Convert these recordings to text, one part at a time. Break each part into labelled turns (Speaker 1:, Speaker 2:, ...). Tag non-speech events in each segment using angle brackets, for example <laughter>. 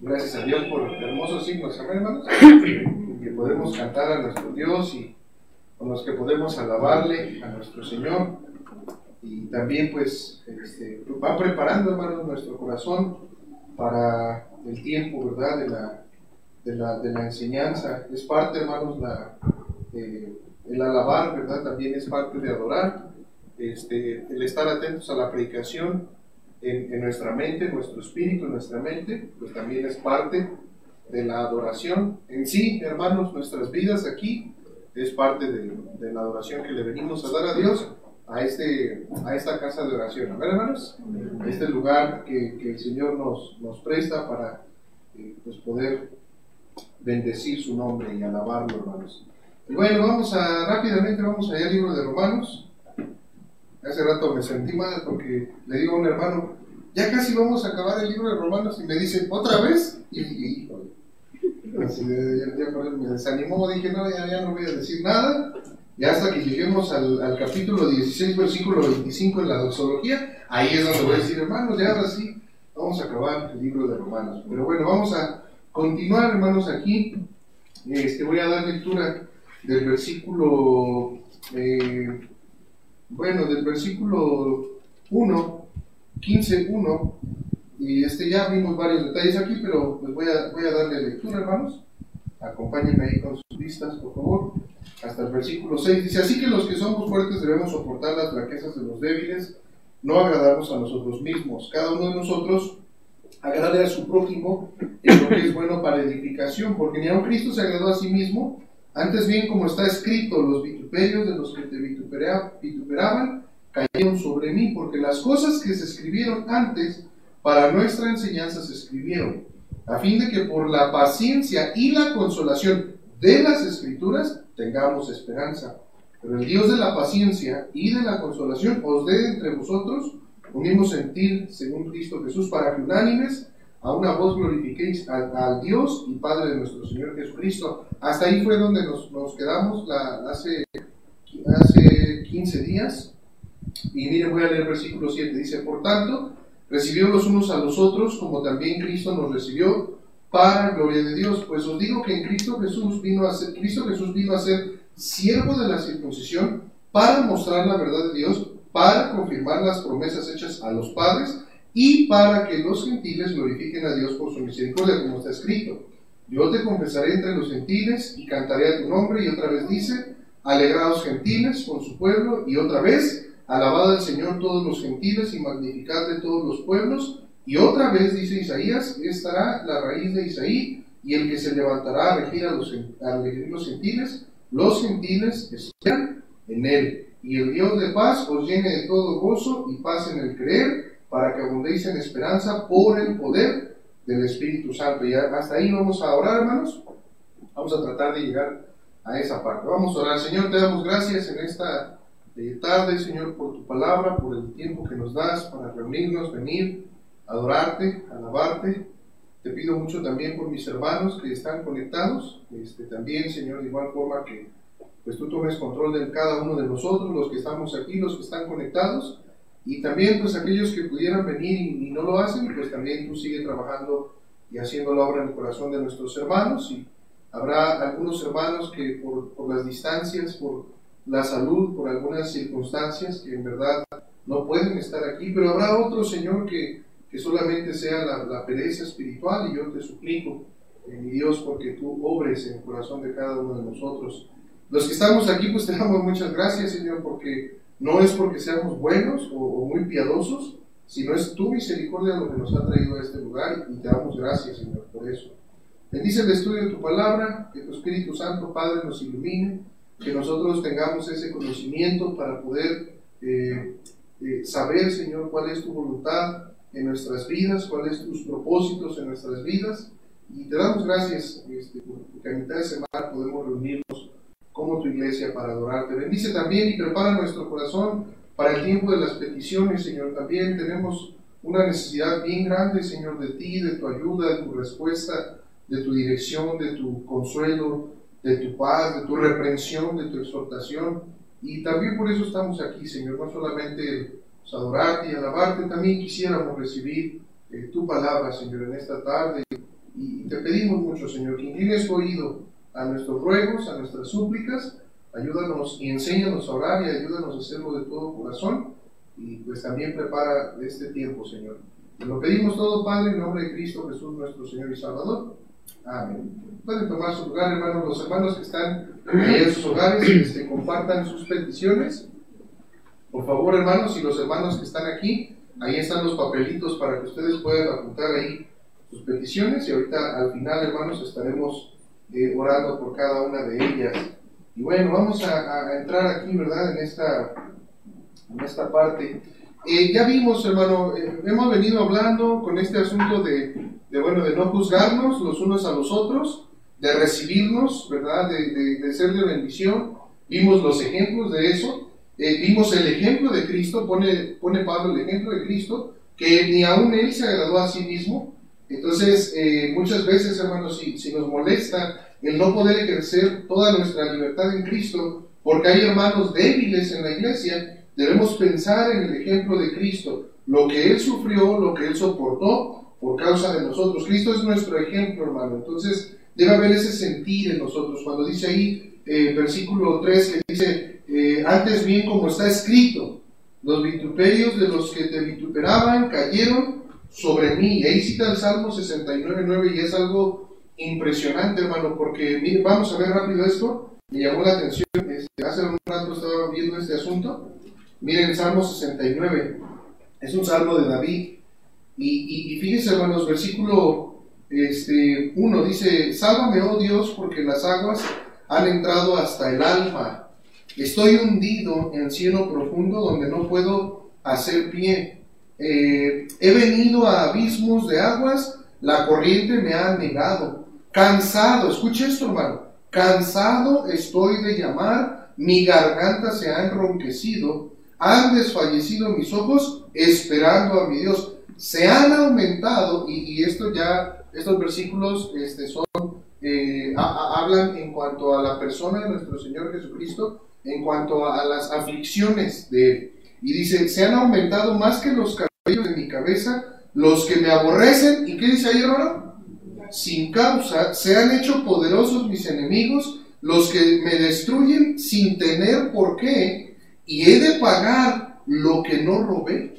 Speaker 1: Gracias a Dios por hermosos signos, hermanos, que podemos cantar a nuestro Dios y con los que podemos alabarle a nuestro Señor. Y también pues este, va preparando, hermanos, nuestro corazón para el tiempo, ¿verdad? De la, de la, de la enseñanza. Es parte, hermanos, la, eh, el alabar, ¿verdad? También es parte de adorar. Este, el estar atentos a la predicación en, nuestra mente, nuestro espíritu, en nuestra mente, pues también es parte de la adoración. En sí, hermanos, nuestras vidas aquí es parte de, la adoración que le venimos a dar a Dios, a, este, a esta casa de oración. A ver, hermanos, este lugar que, el Señor nos, nos presta para eh, pues poder bendecir su nombre y alabarlo, hermanos. Bueno, vamos a rápidamente, vamos allá al libro de Romanos. Hace rato me sentí mal porque le digo a un hermano, ya casi vamos a acabar el libro de Romanos y me dice, ¿otra vez? Y, y así, ya, me desanimó, dije, no, ya, ya, no voy a decir nada. Y hasta que lleguemos al, al, capítulo 16, versículo 25 en la doxología, ahí es donde voy a decir, hermanos, ya ahora sí, vamos a acabar el libro de Romanos. Pero bueno, vamos a continuar, hermanos, aquí. Este, voy a dar lectura del versículo eh, bueno, del versículo 1, 15, 1, y este ya vimos varios detalles aquí, pero pues voy a, voy a darle lectura, hermanos. Acompáñenme ahí con sus vistas, por favor. Hasta el versículo 6 dice, así que los que somos fuertes debemos soportar las flaquezas de los débiles, no agradarnos a nosotros mismos. Cada uno de nosotros agrade a su prójimo en lo que es bueno para edificación, porque ni aun Cristo se agradó a sí mismo, antes bien, como está escrito, los vituperios de los que te vituperaban cayeron sobre mí, porque las cosas que se escribieron antes para nuestra enseñanza se escribieron, a fin de que por la paciencia y la consolación de las escrituras tengamos esperanza. Pero el Dios de la paciencia y de la consolación os dé entre vosotros un mismo sentir según Cristo Jesús, para que unánimes a una voz glorifiquéis al, Dios y Padre de nuestro Señor Jesucristo. Hasta ahí fue donde nos, quedamos hace, hace 15 días. Y miren, voy a leer el versículo 7. Dice, por tanto, recibió los unos a los otros como también Cristo nos recibió para gloria de Dios. Pues os digo que en Cristo Jesús vino a ser, Cristo Jesús vino a ser siervo de la circuncisión para mostrar la verdad de Dios, para confirmar las promesas hechas a los padres y para que los gentiles glorifiquen a Dios por su misericordia, como está escrito. Yo te confesaré entre los gentiles y cantaré a tu nombre. Y otra vez dice, alegrados gentiles con su pueblo. Y otra vez, alabad al Señor todos los gentiles y magnificad de todos los pueblos. Y otra vez dice Isaías, estará la raíz de Isaí y el que se levantará a regir a los, a los gentiles. Los gentiles esperan en él. Y el Dios de paz os llene de todo gozo y paz en el creer para que abundéis en esperanza por el poder del Espíritu Santo. Y hasta ahí vamos a orar, hermanos. Vamos a tratar de llegar a esa parte. Vamos a orar. Señor, te damos gracias en esta eh, tarde, Señor, por tu palabra, por el tiempo que nos das para reunirnos, venir, adorarte, alabarte. Te pido mucho también por mis hermanos que están conectados. Este, también, Señor, de igual forma que pues tú tomes control de cada uno de nosotros, los que estamos aquí, los que están conectados. Y también pues aquellos que pudieran venir y, no lo hacen, pues también tú sigues trabajando y haciendo la obra en el corazón de nuestros hermanos. Y habrá algunos hermanos que por, las distancias, por la salud, por algunas circunstancias que en verdad no pueden estar aquí, pero habrá otro Señor que, que solamente sea la, la, pereza espiritual y yo te suplico, eh, mi Dios, porque tú obres en el corazón de cada uno de nosotros. Los que estamos aquí, pues te damos muchas gracias, Señor, porque no es porque seamos buenos o, muy piadosos, sino es tu misericordia lo que nos ha traído a este lugar y te damos gracias, Señor, por eso. Bendice el estudio de tu palabra, que tu Espíritu Santo, Padre, nos ilumine, que nosotros tengamos ese conocimiento para poder eh, eh, saber, Señor, cuál es tu voluntad en nuestras vidas, cuáles tus propósitos en nuestras vidas. Y te damos gracias este, porque a mitad de semana podemos reunirnos como tu iglesia para adorarte. Bendice también y prepara nuestro corazón para el tiempo de las peticiones, Señor. También tenemos una necesidad bien grande, Señor, de ti, de tu ayuda, de tu respuesta, de tu dirección, de tu consuelo, de tu paz, de tu reprensión, de tu exhortación. Y también por eso estamos aquí, Señor, no solamente adorarte y alabarte. También quisiéramos recibir eh, tu palabra, Señor, en esta tarde. Y te pedimos mucho, Señor, que inclines tu oído a nuestros ruegos, a nuestras súplicas. Ayúdanos y enséñanos a orar y ayúdanos a hacerlo de todo corazón. Y pues también prepara este tiempo, Señor. Te lo pedimos todo, Padre, en nombre de Cristo Jesús, nuestro Señor y Salvador. Amén. Pueden tomar su lugar, hermanos. Los hermanos que están en sus hogares, este, compartan sus peticiones. Por favor, hermanos, y los hermanos que están aquí, ahí están los papelitos para que ustedes puedan apuntar ahí sus peticiones. Y ahorita, al final, hermanos, estaremos eh, orando por cada una de ellas. Y bueno, vamos a, entrar aquí, ¿verdad? En esta, en esta parte. Eh, ya vimos, hermano, eh, hemos venido hablando con este asunto de, de, bueno, de no juzgarnos los unos a los otros, de recibirnos, ¿verdad? De, de, ser de bendición. Vimos los ejemplos de eso. Eh, vimos el ejemplo de Cristo, pone, pone Pablo el ejemplo de Cristo, que ni aún él se agradó a sí mismo. Entonces, eh, muchas veces, hermanos, si, si nos molesta el no poder ejercer toda nuestra libertad en Cristo, porque hay hermanos débiles en la iglesia, debemos pensar en el ejemplo de Cristo, lo que Él sufrió, lo que Él soportó, por causa de nosotros. Cristo es nuestro ejemplo, hermano. Entonces, debe haber ese sentir en nosotros. Cuando dice ahí, eh, versículo 3, que dice, eh, antes bien como está escrito, los vituperios de los que te vituperaban cayeron sobre mí. Y ahí cita el Salmo 69, 9 y es algo impresionante, hermano, porque mire, vamos a ver rápido esto. Me llamó la atención, este, hace un rato estaba viendo este asunto. Miren, el Salmo 69, es un salmo de David. Y, fíjense, hermanos, versículo este, 1 dice, Sálvame, oh Dios, porque las aguas han entrado hasta el alma. Estoy hundido en cielo profundo donde no puedo hacer pie. Eh, he venido a abismos de aguas, la corriente me ha negado. Cansado, escuche esto, hermano. Cansado estoy de llamar, mi garganta se ha enronquecido, han desfallecido mis ojos esperando a mi Dios se han aumentado, y, esto ya, estos versículos este, son, eh, hablan en cuanto a la persona de nuestro Señor Jesucristo, en cuanto a, las aflicciones de Él. Y dice, se han aumentado más que los cabellos de mi cabeza, los que me aborrecen, ¿y qué dice ahí, hermano? Sin causa, se han hecho poderosos mis enemigos, los que me destruyen sin tener por qué, y he de pagar lo que no robé.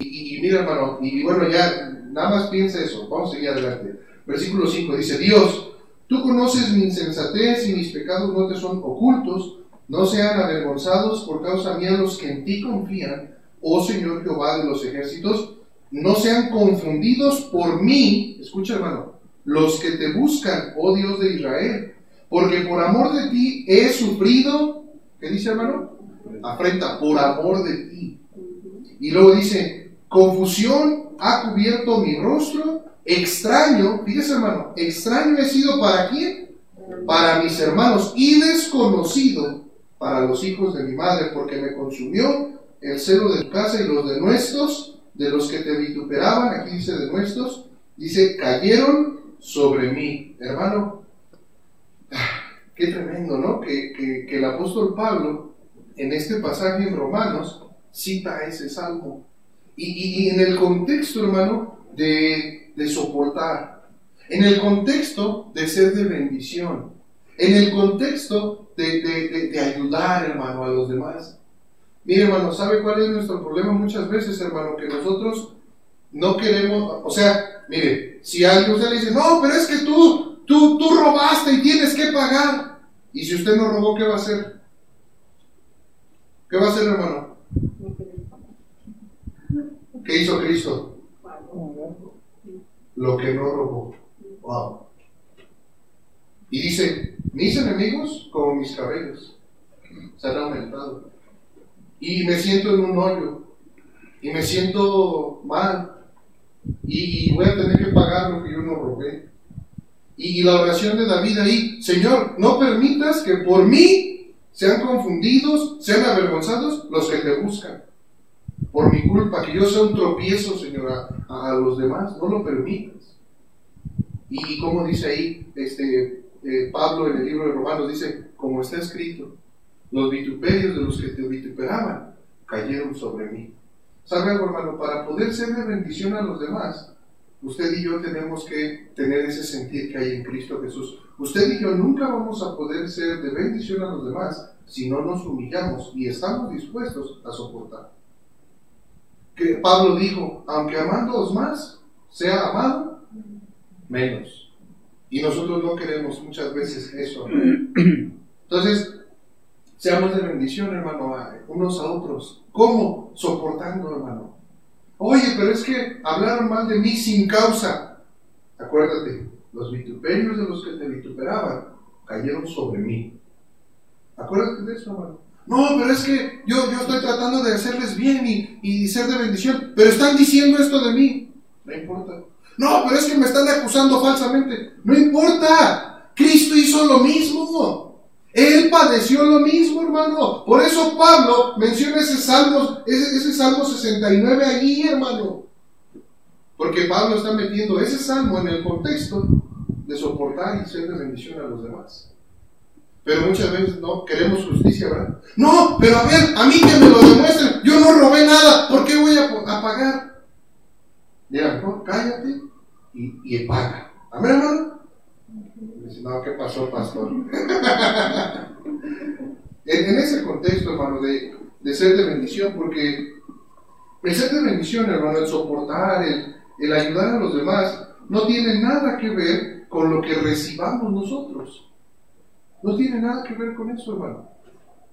Speaker 1: Y, mira, hermano, y bueno, ya nada más piensa eso. Vamos a seguir adelante. Versículo 5 dice: Dios, tú conoces mi insensatez y mis pecados no te son ocultos. No sean avergonzados por causa mía los que en ti confían, oh Señor Jehová de los ejércitos. No sean confundidos por mí, escucha hermano, los que te buscan, oh Dios de Israel, porque por amor de ti he sufrido, ¿qué dice hermano? Afrenta, por amor de ti. Y luego dice, Confusión ha cubierto mi rostro. Extraño, fíjese hermano, extraño he sido para quién? Para mis hermanos y desconocido para los hijos de mi madre, porque me consumió el celo de tu casa y los de nuestros, de los que te vituperaban, aquí dice de nuestros, dice, cayeron sobre mí. Hermano, qué tremendo, ¿no? Que, que el apóstol Pablo, en este pasaje en Romanos, cita ese salmo y, en el contexto, hermano, de, soportar, en el contexto de ser de bendición, en el contexto de, ayudar, hermano, a los demás. Mire, hermano, ¿sabe cuál es nuestro problema muchas veces, hermano? Que nosotros no queremos, o sea, mire, si alguien usted le dice, no, pero es que tú, tú, tú robaste y tienes que pagar. Y si usted no robó, ¿qué va a hacer? ¿Qué va a hacer, hermano? ¿Qué hizo Cristo? Lo que no robó. Wow. Y dice, mis enemigos como mis cabellos se han aumentado. Y me siento en un hoyo. Y me siento mal. Y, voy a tener que pagar lo que yo no robé. Y, la oración de David ahí, Señor, no permitas que por mí sean confundidos, sean avergonzados los que te buscan por mi culpa, que yo sea un tropiezo, Señor, a, los demás, no lo permitas. Y como dice ahí este, eh, Pablo en el libro de Romanos, dice, como está escrito, los vituperios de los que te vituperaban cayeron sobre mí. ¿Sabe algo, hermano? Para poder ser de bendición a los demás, usted y yo tenemos que tener ese sentir que hay en Cristo Jesús. Usted y yo nunca vamos a poder ser de bendición a los demás si no nos humillamos y estamos dispuestos a soportar. Que Pablo dijo, aunque amándoos más, sea amado menos. Y nosotros no queremos muchas veces eso. <clears throat> Entonces, seamos de bendición, hermano, unos a otros. ¿Cómo? Soportando, hermano. Oye, pero es que hablaron mal de mí sin causa. Acuérdate, los vituperios de los que te vituperaban cayeron sobre mí. Acuérdate de eso, hermano. No, pero es que yo, yo estoy tratando de hacerles bien y, y ser de bendición, pero están diciendo esto de mí. No importa. No, pero es que me están acusando falsamente. No importa. Cristo hizo lo mismo. Él padeció lo mismo, hermano. Por eso Pablo menciona ese Salmo, ese, Salmo 69 allí, hermano. Porque Pablo está metiendo ese salmo en el contexto de soportar y ser de bendición a los demás. Pero muchas veces no queremos justicia, ¿verdad? No, pero a ver, a mí que me lo demuestren, yo no robé nada, ¿por qué voy a, pagar? Mira, cállate y, y paga. Amén, hermano. No, ¿qué pasó, pastor? <laughs> en, ese contexto, hermano, de, de, ser de bendición, porque el ser de bendición, hermano, el soportar, el, el ayudar a los demás, no tiene nada que ver con lo que recibamos nosotros. No tiene nada que ver con eso, hermano.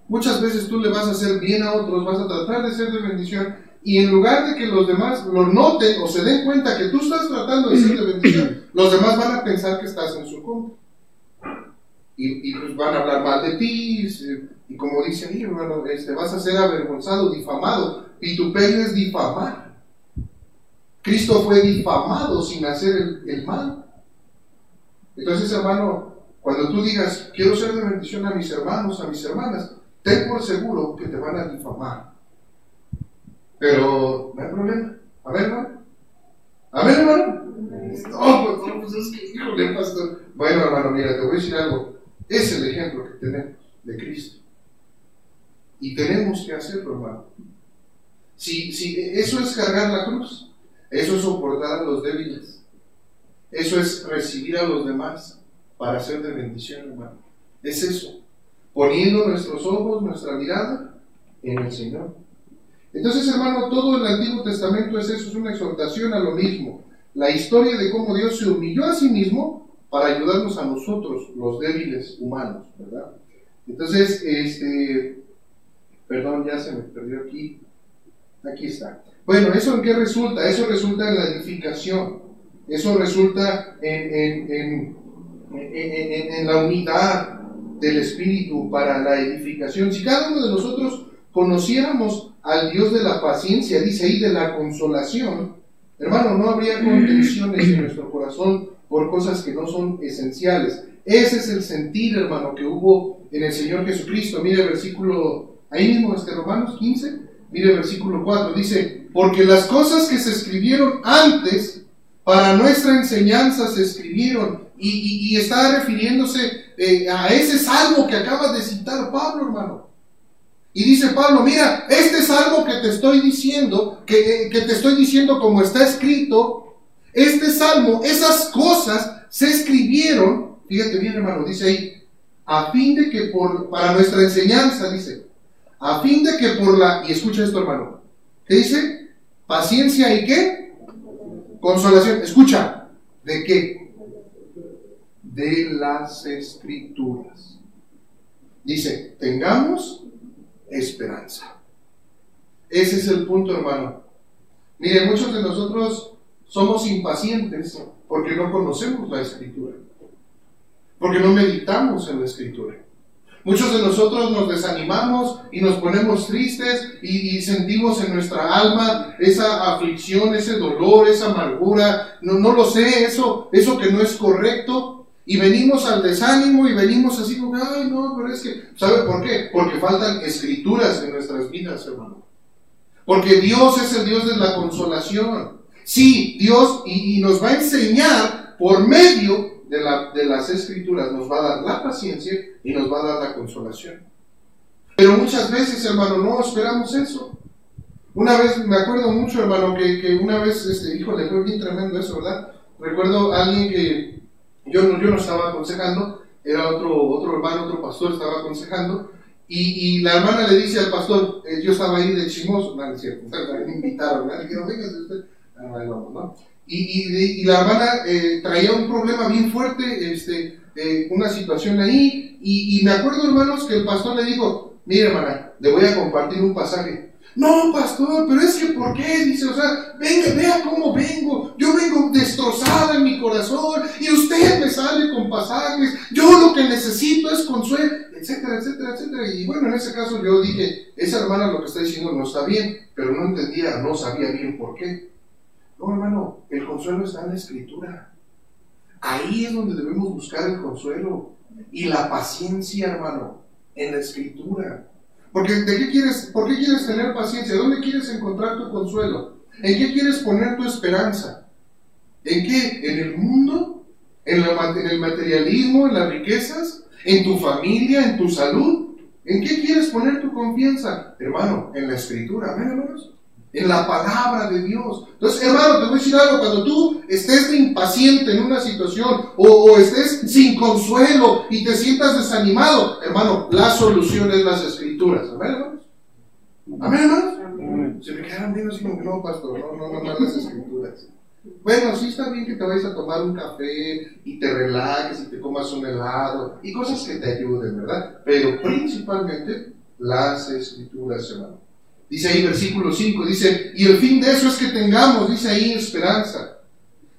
Speaker 1: Muchas veces tú le vas a hacer bien a otros, vas a tratar de ser de bendición, y en lugar de que los demás lo noten o se den cuenta que tú estás tratando de ser de bendición, los demás van a pensar que estás en su contra y, pues van a hablar mal de ti, y, como dicen, ahí, hermano, este, vas a ser avergonzado, difamado. Vituperio es difamar. Cristo fue difamado sin hacer el, mal. Entonces, hermano, cuando tú digas, quiero ser de bendición a mis hermanos, a mis hermanas, ten por seguro que te van a difamar. Pero no hay problema. A ver, hermano. A ver, hermano. No, pues, pues es que, híjole, pastor. Bueno, hermano, mira, te voy a decir algo. Es el ejemplo que tenemos de Cristo. Y tenemos que hacerlo, hermano. Si, si eso es cargar la cruz, eso es soportar a los débiles, eso es recibir a los demás para ser de bendición, hermano. Es eso, poniendo nuestros ojos, nuestra mirada en el Señor. Entonces, hermano, todo el Antiguo Testamento es eso, es una exhortación a lo mismo. La historia de cómo Dios se humilló a sí mismo para ayudarnos a nosotros, los débiles humanos, ¿verdad? Entonces, este, perdón, ya se me perdió aquí, aquí está. Bueno, ¿eso en qué resulta? Eso resulta en la edificación, eso resulta en, en, en, en la unidad del Espíritu para la edificación. Si cada uno de nosotros conociéramos al Dios de la paciencia, dice ahí, de la consolación, hermano, no habría contenciones en nuestro corazón por cosas que no son esenciales. Ese es el sentir, hermano, que hubo en el Señor Jesucristo. Mire el versículo, ahí mismo, este Romanos 15, mire versículo 4, dice, porque las cosas que se escribieron antes, para nuestra enseñanza se escribieron, y, está refiriéndose eh, a ese salmo que acaba de citar Pablo, hermano. Y dice Pablo, mira, este salmo que te estoy diciendo, que, que te estoy diciendo como está escrito, este salmo, esas cosas se escribieron, fíjate bien hermano, dice ahí, a fin de que por, para nuestra enseñanza, dice, a fin de que por la, y escucha esto hermano, ¿qué dice? Paciencia y qué? Consolación. Escucha, ¿de qué? De las escrituras. Dice, tengamos esperanza. Ese es el punto, hermano. Mire, muchos de nosotros somos impacientes porque no conocemos la escritura, porque no meditamos en la escritura. Muchos de nosotros nos desanimamos y nos ponemos tristes y, sentimos en nuestra alma esa aflicción, ese dolor, esa amargura, no, no lo sé, eso, eso que no es correcto. Y venimos al desánimo y venimos así como, ay no, pero es que, ¿sabe por qué? Porque faltan escrituras en nuestras vidas, hermano. Porque Dios es el Dios de la consolación. Sí, Dios y, nos va a enseñar por medio de, de las escrituras, nos va a dar la paciencia y nos va a dar la consolación. Pero muchas veces, hermano, no esperamos eso. Una vez, me acuerdo mucho, hermano, que, que una vez, este, híjole, fue bien tremendo eso, ¿verdad? Recuerdo a alguien que yo no, yo no estaba aconsejando, era otro, otro hermano, otro pastor, estaba aconsejando, y, la hermana le dice al pastor, eh, yo estaba ahí de chismoso, no, es cierto, me invitaron, dijeron, usted, ah, ¿no? Y, y, y, la hermana eh, traía un problema bien fuerte, este, eh, una situación ahí, y, y me acuerdo, hermanos, que el pastor le dijo, mire, hermana, le voy a compartir un pasaje. No, pastor, pero es que ¿por qué? Dice, o sea, venga, vea cómo vengo. Yo vengo destrozada en mi corazón y usted me sale con pasajes. Yo lo que necesito es consuelo, etcétera, etcétera, etcétera. Y bueno, en ese caso yo dije, esa hermana lo que está diciendo no está bien, pero no entendía, no sabía bien por qué. No, hermano, el consuelo está en la escritura. Ahí es donde debemos buscar el consuelo. Y la paciencia, hermano, en la escritura. Porque ¿de qué quieres, ¿por qué quieres tener paciencia? ¿Dónde quieres encontrar tu consuelo? ¿En qué quieres poner tu esperanza? ¿En qué? ¿En el mundo? ¿En, en el materialismo? ¿En las riquezas? ¿En tu familia? ¿En tu salud? ¿En qué quieres poner tu confianza? Hermano, en la escritura. ¿Ven, hermanos? En la palabra de Dios. Entonces, hermano, te voy a decir algo, cuando tú estés impaciente en una situación o, estés sin consuelo y te sientas desanimado, hermano, la solución es las escrituras. Amén, hermanos. Amén, hermanos. Se me quedaron bien así como que no, pastor, no, no, no, no las escrituras. Bueno, sí está bien que te vayas a tomar un café y te relajes y te comas un helado y cosas que te ayuden, ¿verdad? Pero principalmente las escrituras, hermano. Dice ahí versículo 5, dice, y el fin de eso es que tengamos, dice ahí, esperanza.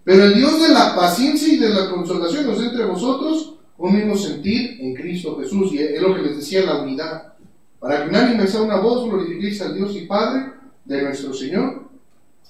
Speaker 1: Pero el Dios de la paciencia y de la consolación nos entre vosotros un mismo sentir en Cristo Jesús. Y es lo que les decía la unidad. Para que unánime sea una voz, glorifiquéis al Dios y Padre de nuestro Señor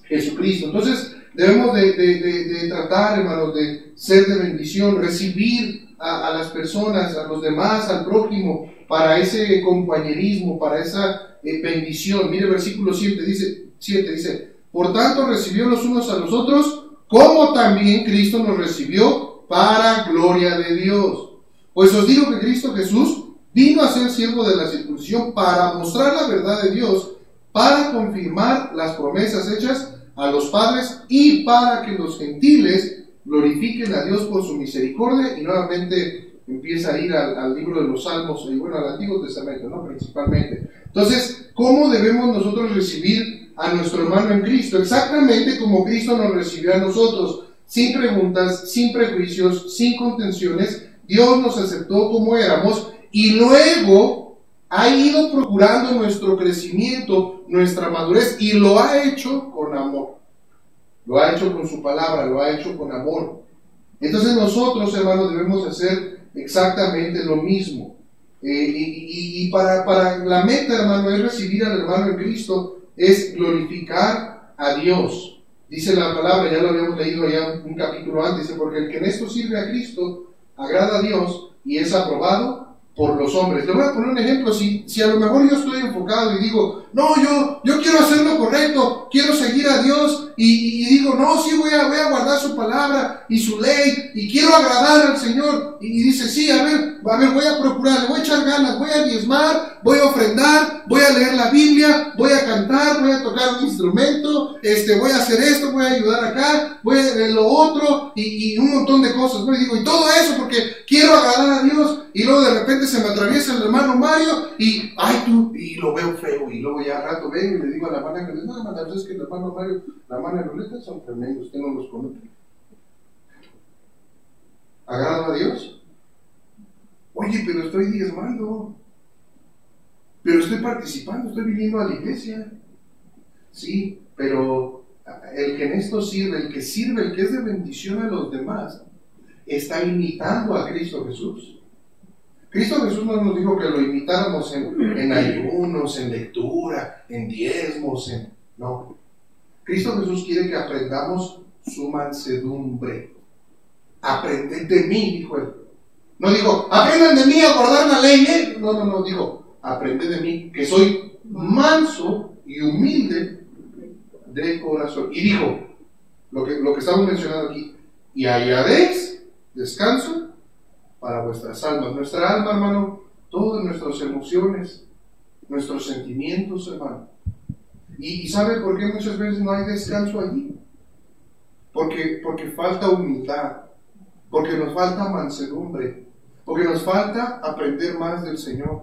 Speaker 1: Jesucristo. Entonces, debemos de, tratar, hermanos, de ser de bendición, recibir a las personas, a los demás, al prójimo, para ese compañerismo, para esa bendición. Mire versículo 7 dice, 7 dice, por tanto recibió los unos a los otros, como también Cristo nos recibió para gloria de Dios. Pues os digo que Cristo Jesús vino a ser siervo de la circuncisión para mostrar la verdad de Dios, para confirmar las promesas hechas a los padres y para que los gentiles glorifiquen a Dios por su misericordia y nuevamente empieza a ir al, libro de los Salmos y bueno, al Antiguo Testamento, ¿no? Principalmente. Entonces, ¿cómo debemos nosotros recibir a nuestro hermano en Cristo? Exactamente como Cristo nos recibió a nosotros, sin preguntas, sin prejuicios, sin contenciones. Dios nos aceptó como éramos y luego ha ido procurando nuestro crecimiento, nuestra madurez y lo ha hecho con amor. Lo ha hecho con su palabra, lo ha hecho con amor. Entonces nosotros, hermanos, debemos hacer exactamente lo mismo. Eh, y, para, para, la meta, hermano, es recibir al hermano en Cristo, es glorificar a Dios. Dice la palabra, ya lo habíamos leído ya un capítulo antes, porque el que en esto sirve a Cristo agrada a Dios y es aprobado por los hombres. Le voy a poner un ejemplo, si, si a lo mejor yo estoy enfocado y digo, no, yo, yo quiero hacer lo correcto, quiero seguir a Dios y, digo, no, sí, voy a, voy a guardar su palabra y su ley y quiero agradar al Señor y, dice, sí, a ver, a ver, voy a procurar, voy a echar ganas, voy a diezmar, voy a ofrendar, voy a leer la Biblia, voy a cantar, voy a tocar un instrumento, este, voy a hacer esto, voy a ayudar acá, voy a hacer lo otro y, un montón de cosas, ¿no? Y digo, y todo eso porque quiero agradar a Dios y luego de repente se me atraviesa el hermano Mario y, ay tú, y lo veo feo, y luego ya rato vengo y le digo a la hermana que no, hermana, es que el hermano Mario, la hermana Loleta son tremendos, usted no los conoce. ¿Agrado a Dios? Oye, pero estoy diezmando, pero estoy participando, estoy viniendo a la iglesia. Sí, pero el que en esto sirve, el que sirve, el que es de bendición a los demás, está imitando a Cristo Jesús. Cristo Jesús no nos dijo que lo imitáramos en, ayunos, en lectura, en diezmos, en... No. Cristo Jesús quiere que aprendamos su mansedumbre. Aprended de mí, dijo él. No dijo, aprendan de mí a guardar la ley. ¿eh? No, no, no, dijo, aprended de mí, que soy manso y humilde de corazón. Y dijo, lo que, lo que estamos mencionando aquí, y hallaréis descanso para vuestras almas. Nuestra alma, hermano, todas nuestras emociones, nuestros sentimientos, hermano. ¿Y, sabe por qué muchas veces no hay descanso allí? Porque, porque falta humildad, porque nos falta mansedumbre, porque nos falta aprender más del Señor.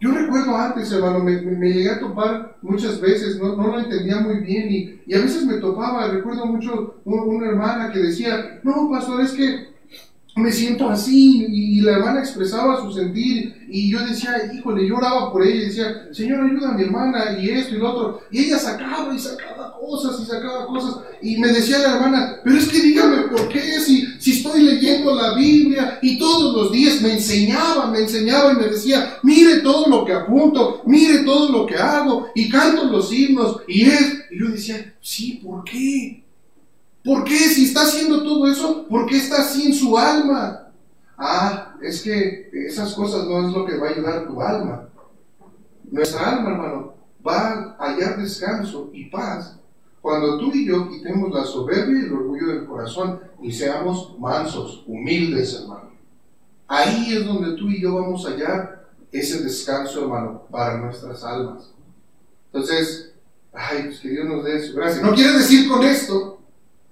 Speaker 1: Yo recuerdo antes, hermano, me, llegué a topar muchas veces, no, no lo entendía muy bien y, y, a veces me topaba, recuerdo mucho una hermana que decía, no, pastor, es que me siento así, y la hermana expresaba su sentir, y yo decía, híjole, yo oraba por ella, y decía, Señor, ayuda a mi hermana, y esto y lo otro, y ella sacaba y sacaba cosas y sacaba cosas, y me decía la hermana, pero es que dígame por qué, si, si estoy leyendo la Biblia, y todos los días me enseñaba, me enseñaba, y me decía, mire todo lo que apunto, mire todo lo que hago, y canto los himnos, y es, y yo decía, sí, ¿por qué? ¿Por qué? Si está haciendo todo eso, ¿por qué está así en su alma? Ah, es que esas cosas no es lo que va a ayudar tu alma. Nuestra alma, hermano, va a hallar descanso y paz cuando tú y yo quitemos la soberbia y el orgullo del corazón y seamos mansos, humildes, hermano. Ahí es donde tú y yo vamos a hallar ese descanso, hermano, para nuestras almas. Entonces, ay, pues que Dios nos dé su gracia. No quiere decir con esto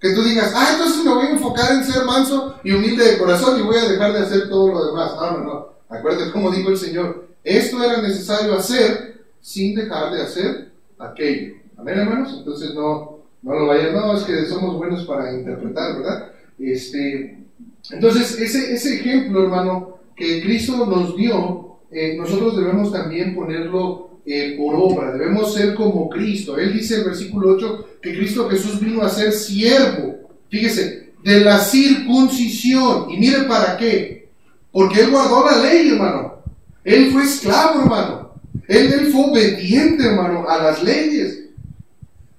Speaker 1: que tú digas, ah, entonces me voy a enfocar en ser manso y humilde de corazón y voy a dejar de hacer todo lo demás. No, no, no. Acuérdate como dijo el Señor, esto era necesario hacer sin dejar de hacer aquello. Amén, hermanos. Entonces no, no lo vayan, no, es que somos buenos para interpretar, ¿verdad? Este, entonces, ese, ese ejemplo, hermano, que Cristo nos dio, eh, nosotros debemos también ponerlo eh, por obra, debemos ser como Cristo. Él dice en el versículo 8 que Cristo Jesús vino a ser siervo, fíjese, de la circuncisión. ¿Y mire para qué? Porque Él guardó la ley, hermano. Él fue esclavo, hermano. Él, él fue obediente, hermano, a las leyes.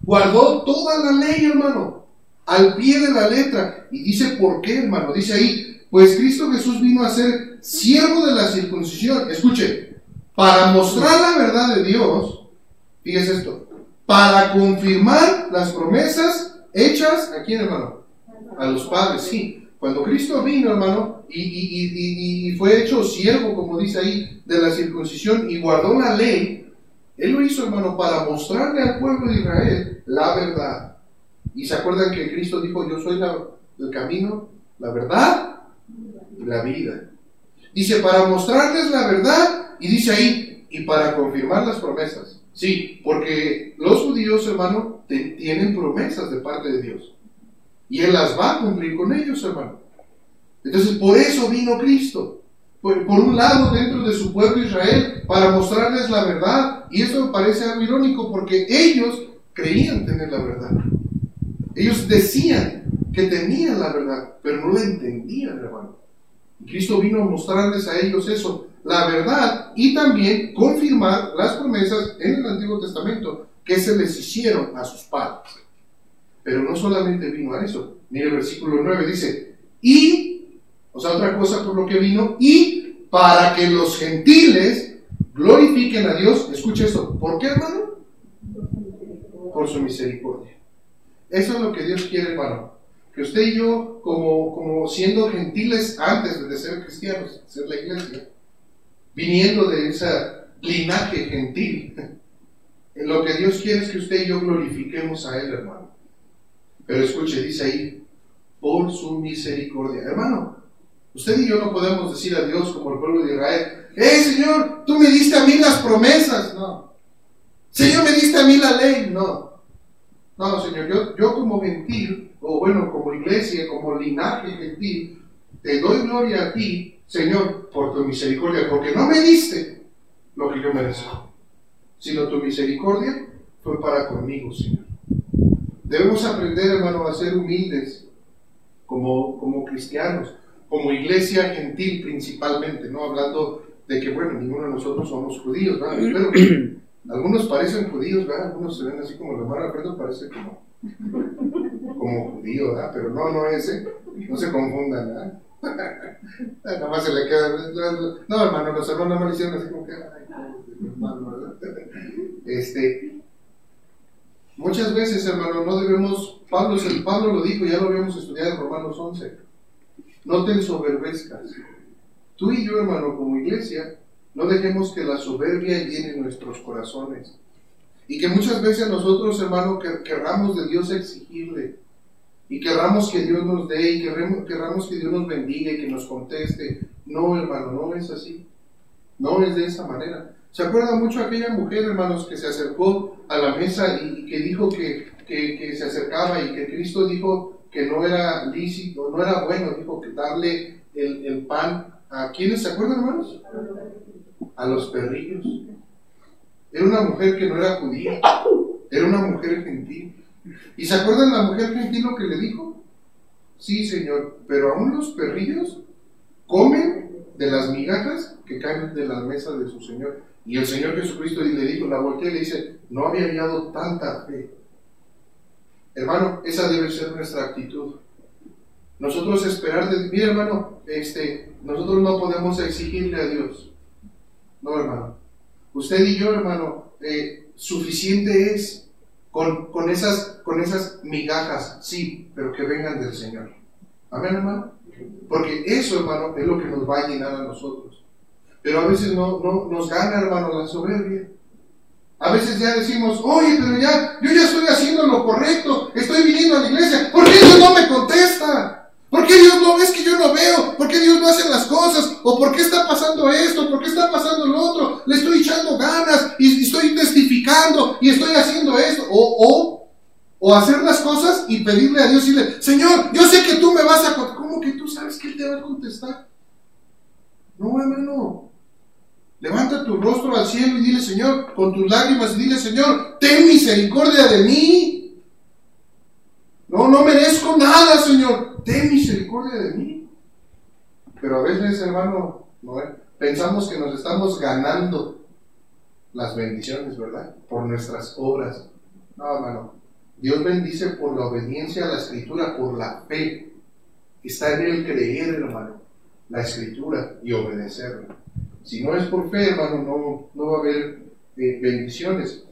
Speaker 1: Guardó toda la ley, hermano, al pie de la letra. Y dice, ¿por qué, hermano? Dice ahí, pues Cristo Jesús vino a ser siervo de la circuncisión. Escuche, para mostrar la verdad de Dios, fíjese esto, para confirmar las promesas hechas a quién, hermano? A los padres, sí. Cuando Cristo vino, hermano, y, fue hecho siervo, como dice ahí, de la circuncisión y guardó la ley, Él lo hizo, hermano, para mostrarle al pueblo de Israel la verdad. Y se acuerdan que Cristo dijo, yo soy el camino, la verdad y la vida. Dice, para mostrarles la verdad y dice ahí, y para confirmar las promesas. Sí, porque los judíos, hermano, tienen promesas de parte de Dios. Y Él las va a cumplir con ellos, hermano. Entonces, por eso vino Cristo. Por, por, un lado, dentro de su pueblo Israel, para mostrarles la verdad. Y esto me parece algo irónico porque ellos creían tener la verdad. Ellos decían que tenían la verdad, pero no la entendían, hermano. Y Cristo vino a mostrarles a ellos eso la verdad y también confirmar las promesas en el Antiguo Testamento que se les hicieron a sus padres. Pero no solamente vino a eso. Mira el versículo 9, dice, y, o sea, otra cosa por lo que vino, y para que los gentiles glorifiquen a Dios. Escucha esto. ¿Por qué, hermano? Por su misericordia. Eso es lo que Dios quiere, hermano. Que usted y yo, como, como siendo gentiles antes de ser cristianos, ser la iglesia, viniendo de ese linaje gentil. Lo que Dios quiere es que usted y yo glorifiquemos a Él, hermano. Pero escuche, dice ahí, por su misericordia. Hermano, usted y yo no podemos decir a Dios como el pueblo de Israel, ¡Eh, Señor, tú me diste a mí las promesas! No. Señor, me diste a mí la ley. No. No, Señor, yo, yo como gentil, o bueno, como iglesia, como linaje gentil, te doy gloria a ti Señor, por tu misericordia, porque no me diste lo que yo merezco, sino tu misericordia fue para conmigo, Señor. Debemos aprender, hermano, a ser humildes como, como cristianos, como iglesia gentil principalmente, no hablando de que, bueno, ninguno de nosotros somos judíos, ¿verdad? Pero <clears throat> algunos parecen judíos, ¿verdad? Algunos se ven así como el hermano Alfredo parece como, como judío, ¿verdad? Pero no, no ese, no se confundan, ¿verdad? <laughs> Nada más se le queda. No, hermano, los hermanos no le hicieron así como que. Este. Muchas veces, hermano, no debemos. Pablo, Pablo lo dijo, ya lo habíamos estudiado en Romanos 11. No te ensoberbezcas. Tú y yo, hermano, como iglesia, no dejemos que la soberbia llene nuestros corazones. Y que muchas veces nosotros, hermano, que querramos de Dios exigirle. Y querramos que Dios nos dé y querramos, querramos que Dios nos bendiga y que nos conteste. No, hermano, no es así. No es de esa manera. ¿Se acuerda mucho aquella mujer, hermanos, que se acercó a la mesa y que dijo que, que, se acercaba y que Cristo dijo que no era lícito, no era bueno, dijo que darle el, el pan a quienes, ¿se acuerdan, hermanos? A los perrillos. Era una mujer que no era judía, era una mujer gentil. ¿Y se acuerdan la mujer gentil lo que le dijo? Sí, Señor, pero aún los perrillos comen de las migajas que caen de la mesa de su Señor. Y el Señor Jesucristo le dijo, la voltea y le dice, no había hallado tanta fe. Hermano, esa debe ser nuestra actitud. Nosotros esperar de mi hermano, este, nosotros no podemos exigirle a Dios. No, hermano. Usted y yo, hermano, eh, suficiente es con, con, esas, con esas migajas, sí, pero que vengan del Señor. Amén, hermano. Porque eso, hermano, es lo que nos va a llenar a nosotros. Pero a veces no, no nos gana, hermano, la soberbia. A veces ya decimos, oye, pero ya, yo ya estoy haciendo lo correcto, estoy viniendo a la iglesia, ¿por qué no me contesta? ¿Por qué Dios no, es que yo no veo? ¿Por qué Dios no hace las cosas? ¿O por qué está pasando esto? ¿Por qué está pasando lo otro? Le estoy echando ganas y estoy testificando y estoy haciendo esto. O, o, hacer las cosas y pedirle a Dios y decirle, Señor, yo sé que tú me vas a... ¿Cómo que tú sabes que Él te va a contestar? No, hermano. Levanta tu rostro al cielo y dile, Señor, con tus lágrimas, y dile, Señor, ten misericordia de mí. No, no merezco nada, Señor. Ten misericordia de mí. Pero a veces, hermano, pensamos que nos estamos ganando las bendiciones, ¿verdad? Por nuestras obras. No, hermano. Dios bendice por la obediencia a la escritura, por la fe. Está en el creer, hermano, la escritura y obedecerla. Si no es por fe, hermano, no, no va a haber eh, bendiciones.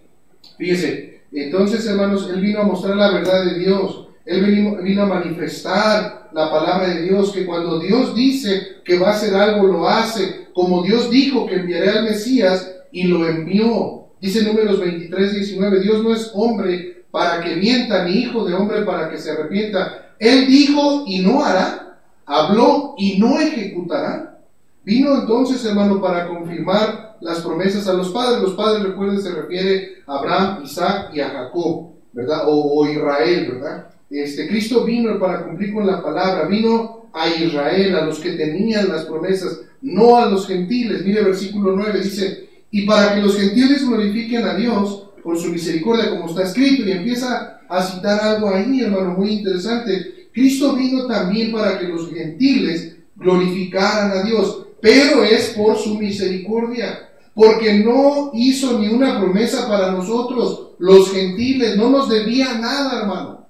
Speaker 1: Fíjese, entonces, hermanos, Él vino a mostrar la verdad de Dios. Él vino, a manifestar la palabra de Dios, que cuando Dios dice que va a hacer algo, lo hace, como Dios dijo que enviaría al Mesías y lo envió. Dice números 23, 19, Dios no es hombre para que mienta, ni hijo de hombre para que se arrepienta. Él dijo y no hará, habló y no ejecutará. Vino entonces, hermano, para confirmar las promesas a los padres. Los padres, recuerden, se refiere a Abraham, Isaac y a Jacob, ¿verdad? O, Israel, ¿verdad? Este, Cristo vino para cumplir con la palabra, vino a Israel, a los que tenían las promesas, no a los gentiles. Mire versículo 9, dice, y para que los gentiles glorifiquen a Dios por su misericordia, como está escrito, y empieza a citar algo ahí, hermano, muy interesante. Cristo vino también para que los gentiles glorificaran a Dios pero es por su misericordia, porque no hizo ni una promesa para nosotros, los gentiles, no nos debía nada, hermano.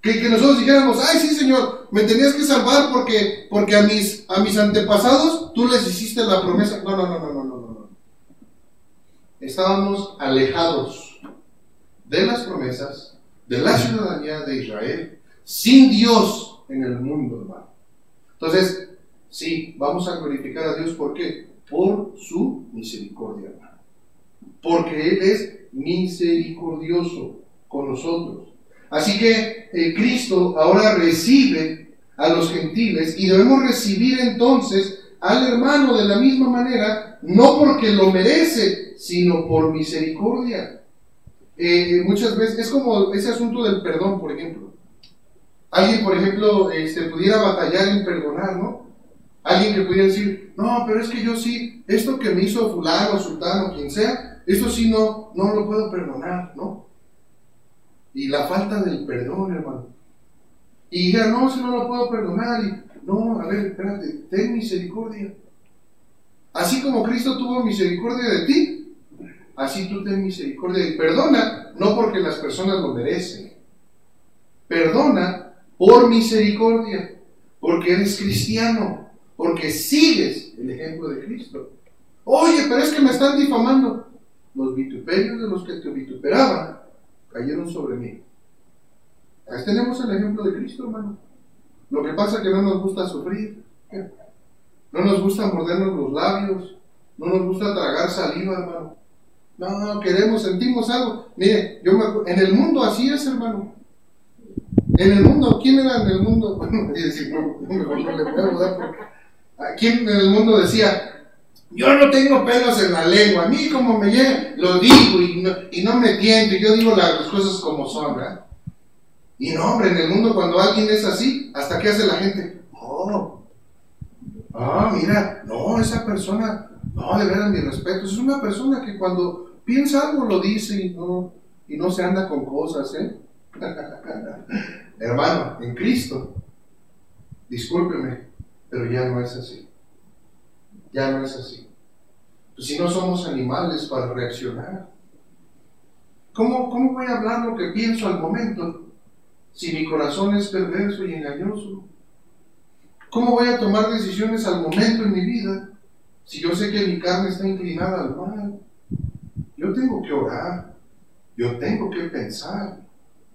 Speaker 1: Que, nosotros dijéramos, ay sí Señor, me tenías que salvar porque, porque a, mis, a mis antepasados tú les hiciste la promesa. No, no, no, no, no, no, no. Estábamos alejados de las promesas, de la ciudadanía de Israel, sin Dios en el mundo, hermano. Entonces, Sí, vamos a glorificar a Dios. ¿Por qué? Por su misericordia, Porque Él es misericordioso con nosotros. Así que eh, Cristo ahora recibe a los gentiles y debemos recibir entonces al hermano de la misma manera, no porque lo merece, sino por misericordia. Eh, muchas veces es como ese asunto del perdón, por ejemplo. Alguien, por ejemplo, este, pudiera batallar en perdonar, ¿no? Alguien que pudiera decir, no, pero es que yo sí, esto que me hizo fulano, sultano, quien sea, esto sí no, no lo puedo perdonar, ¿no? Y la falta del perdón, hermano. Y dijera, no, si no lo puedo perdonar, y no, a ver, espérate, ten misericordia. Así como Cristo tuvo misericordia de ti, así tú ten misericordia y perdona, no porque las personas lo merecen. Perdona por misericordia, porque eres cristiano porque sigues el ejemplo de Cristo. Oye, pero es que me están difamando. Los vituperios de los que te vituperaban cayeron sobre mí. Ahí tenemos el ejemplo de Cristo, hermano. Lo que pasa es que no nos gusta sufrir. No nos gusta mordernos los labios. No nos gusta tragar saliva, hermano. No, queremos, sentimos algo. Mire, yo me, en el mundo así es, hermano. En el mundo, ¿quién era en el mundo? ¿Quién en el mundo decía, yo no tengo pelos en la lengua, a mí como me llega, lo digo y no, y no me tiento, yo digo las, cosas como son, ¿verdad? Y no, hombre, en el mundo cuando alguien es así, ¿hasta qué hace la gente? Oh, ah, mira, no, esa persona, no, de veras mi respeto, es una persona que cuando piensa algo lo dice y no, y no se anda con cosas, ¿eh? <laughs> Hermano, en Cristo, discúlpeme, pero ya no es así. Ya no es así. Pues si no somos animales para reaccionar, ¿cómo, ¿cómo voy a hablar lo que pienso al momento si mi corazón es perverso y engañoso? ¿Cómo voy a tomar decisiones al momento en mi vida si yo sé que mi carne está inclinada al mal? Yo tengo que orar, yo tengo que pensar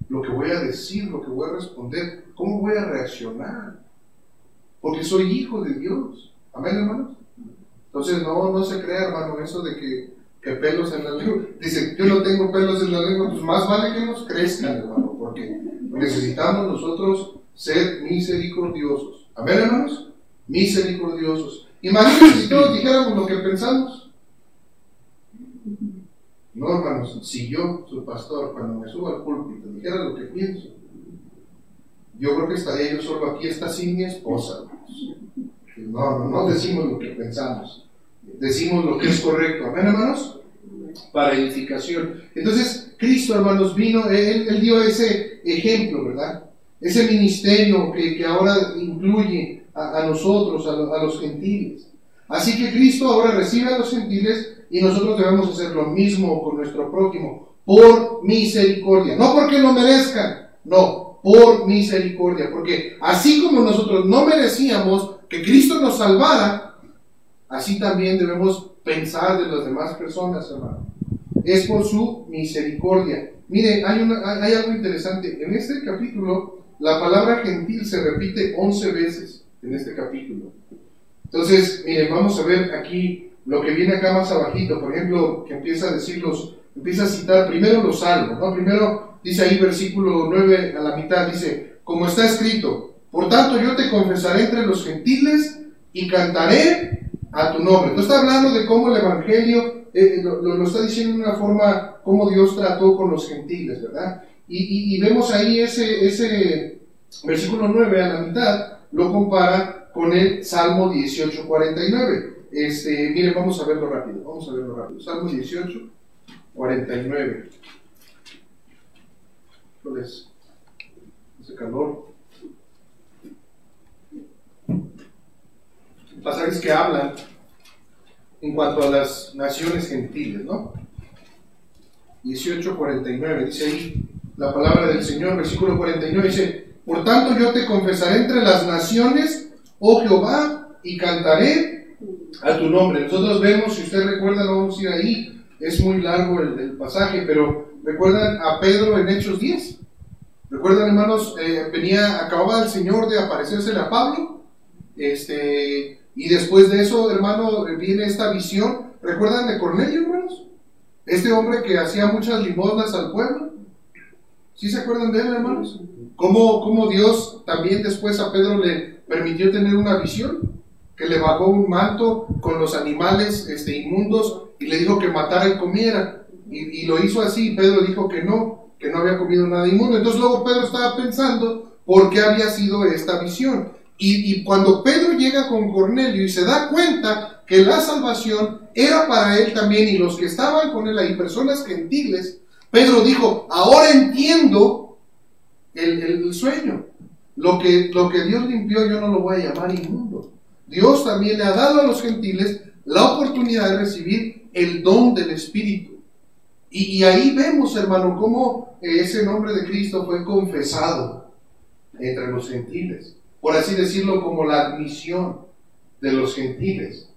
Speaker 1: lo que voy a decir, lo que voy a responder, cómo voy a reaccionar, porque soy hijo de Dios. Amén, hermanos. Entonces, no, no se crea, hermano, eso de que, que pelos en la lengua. Dice, yo no tengo pelos en la lengua, pues más vale que nos crezcan, hermano, porque necesitamos nosotros ser misericordiosos. Amén, hermanos. Misericordiosos. Imagínense si todos dijéramos lo que pensamos. No, hermanos, si yo, su pastor, cuando me subo al púlpito, dijera lo que pienso, yo creo que estaría yo solo aquí, está sin mi esposa, No, no, no decimos lo que pensamos, decimos lo que es correcto. Amén, hermanos, para edificación. Entonces, Cristo, hermanos, vino, él, dio ese ejemplo, ¿verdad? Ese ministerio que, que ahora incluye a, nosotros, a, a los gentiles. Así que Cristo ahora recibe a los gentiles y nosotros debemos hacer lo mismo con nuestro prójimo, por misericordia, no porque lo merezcan, no, por misericordia, porque así como nosotros no merecíamos que Cristo nos salvara, así también debemos pensar de las demás personas, hermano. Es por su misericordia. Mire, hay, hay algo interesante. En este capítulo, la palabra gentil se repite 11 veces en este capítulo. Entonces, miren, vamos a ver aquí lo que viene acá más abajito, por ejemplo, que empieza a decir los, empieza a citar primero los salmos, ¿no? Primero dice ahí versículo 9 a la mitad, dice, como está escrito, por tanto yo te confesaré entre los gentiles y cantaré a tu nombre. Entonces está hablando de cómo el Evangelio eh, lo, está diciendo de una forma, cómo Dios trató con los gentiles, ¿verdad? Y, vemos ahí ese, versículo 9 a la mitad, lo compara con el Salmo 18, 49. Este, miren, vamos a verlo rápido, vamos a verlo rápido. Salmo 18, 49. ¿Cuál es? Ese calor. Pasajes que hablan en cuanto a las naciones gentiles, ¿no? 18:49, dice ahí la palabra del Señor, versículo 49, dice, por tanto yo te confesaré entre las naciones, oh Jehová, y cantaré a tu nombre. Nosotros vemos, si usted recuerda, no vamos a ir ahí, es muy largo el, pasaje, pero recuerdan a Pedro en Hechos 10. Recuerdan, hermanos, eh, venía, acababa el Señor de aparecerse a Pablo, este, y después de eso, hermano, viene esta visión. ¿Recuerdan de Cornelio, hermanos? Este hombre que hacía muchas limosnas al pueblo. ¿Sí se acuerdan de él, hermanos? ¿Cómo, cómo Dios también después a Pedro le permitió tener una visión? que le bajó un manto con los animales este, inmundos y le dijo que matara y comiera. Y, lo hizo así. Pedro dijo que no, que no había comido nada inmundo. Entonces luego Pedro estaba pensando por qué había sido esta visión. Y, y cuando Pedro llega con Cornelio y se da cuenta que la salvación era para él también y los que estaban con él ahí, personas gentiles, Pedro dijo, ahora entiendo el, sueño. Lo que, lo que Dios limpió yo no lo voy a llamar inmundo. Dios también le ha dado a los gentiles la oportunidad de recibir el don del Espíritu. Y, ahí vemos, hermano, cómo ese nombre de Cristo fue confesado entre los gentiles. Por así decirlo, como la admisión de los gentiles.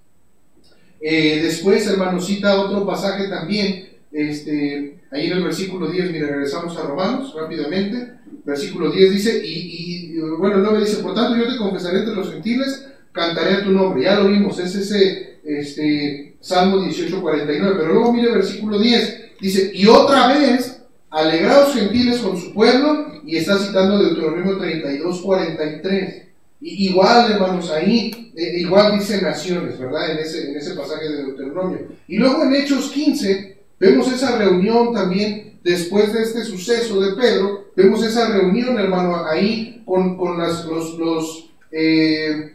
Speaker 1: Eh, después, hermano, cita otro pasaje también, este, ahí en el versículo 10, mire, regresamos a Romanos rápidamente. Versículo 10 dice, y, bueno, el 9 dice, por tanto yo te confesaré entre los gentiles cantaré tu nombre. Ya lo vimos, es ese, este, Salmo 18, 49, pero luego mire versículo 10, dice, y otra vez, alegrados gentiles con su pueblo, y está citando Deuteronomio 32, 43. Y igual, hermanos, ahí, eh, igual dice naciones, ¿verdad? En ese, en ese pasaje de Deuteronomio. Y luego en Hechos 15, vemos esa reunión también, después de este suceso de Pedro, vemos esa reunión, hermano, ahí con, con los, los eh,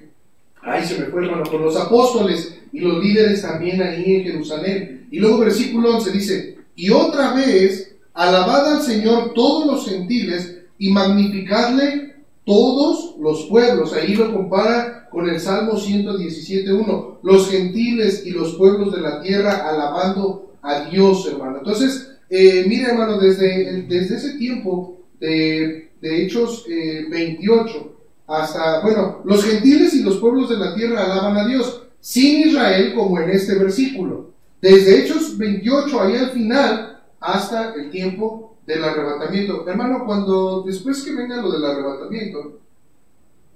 Speaker 1: se me fue, hermano, con los apóstoles y los líderes también ahí en Jerusalén. Y luego versículo 11 dice, y otra vez, alabad al Señor todos los gentiles y magnificadle todos los pueblos. Ahí lo compara con el Salmo 117.1. Los gentiles y los pueblos de la tierra alabando a Dios, hermano. Entonces, eh, mire, hermano, desde, desde ese tiempo de, de Hechos 28 eh, hasta, bueno, los gentiles y los pueblos de la tierra alaban a Dios, sin Israel como en este versículo. Desde Hechos 28, ahí al final, hasta el tiempo del arrebatamiento. Hermano, cuando después que venga lo del arrebatamiento,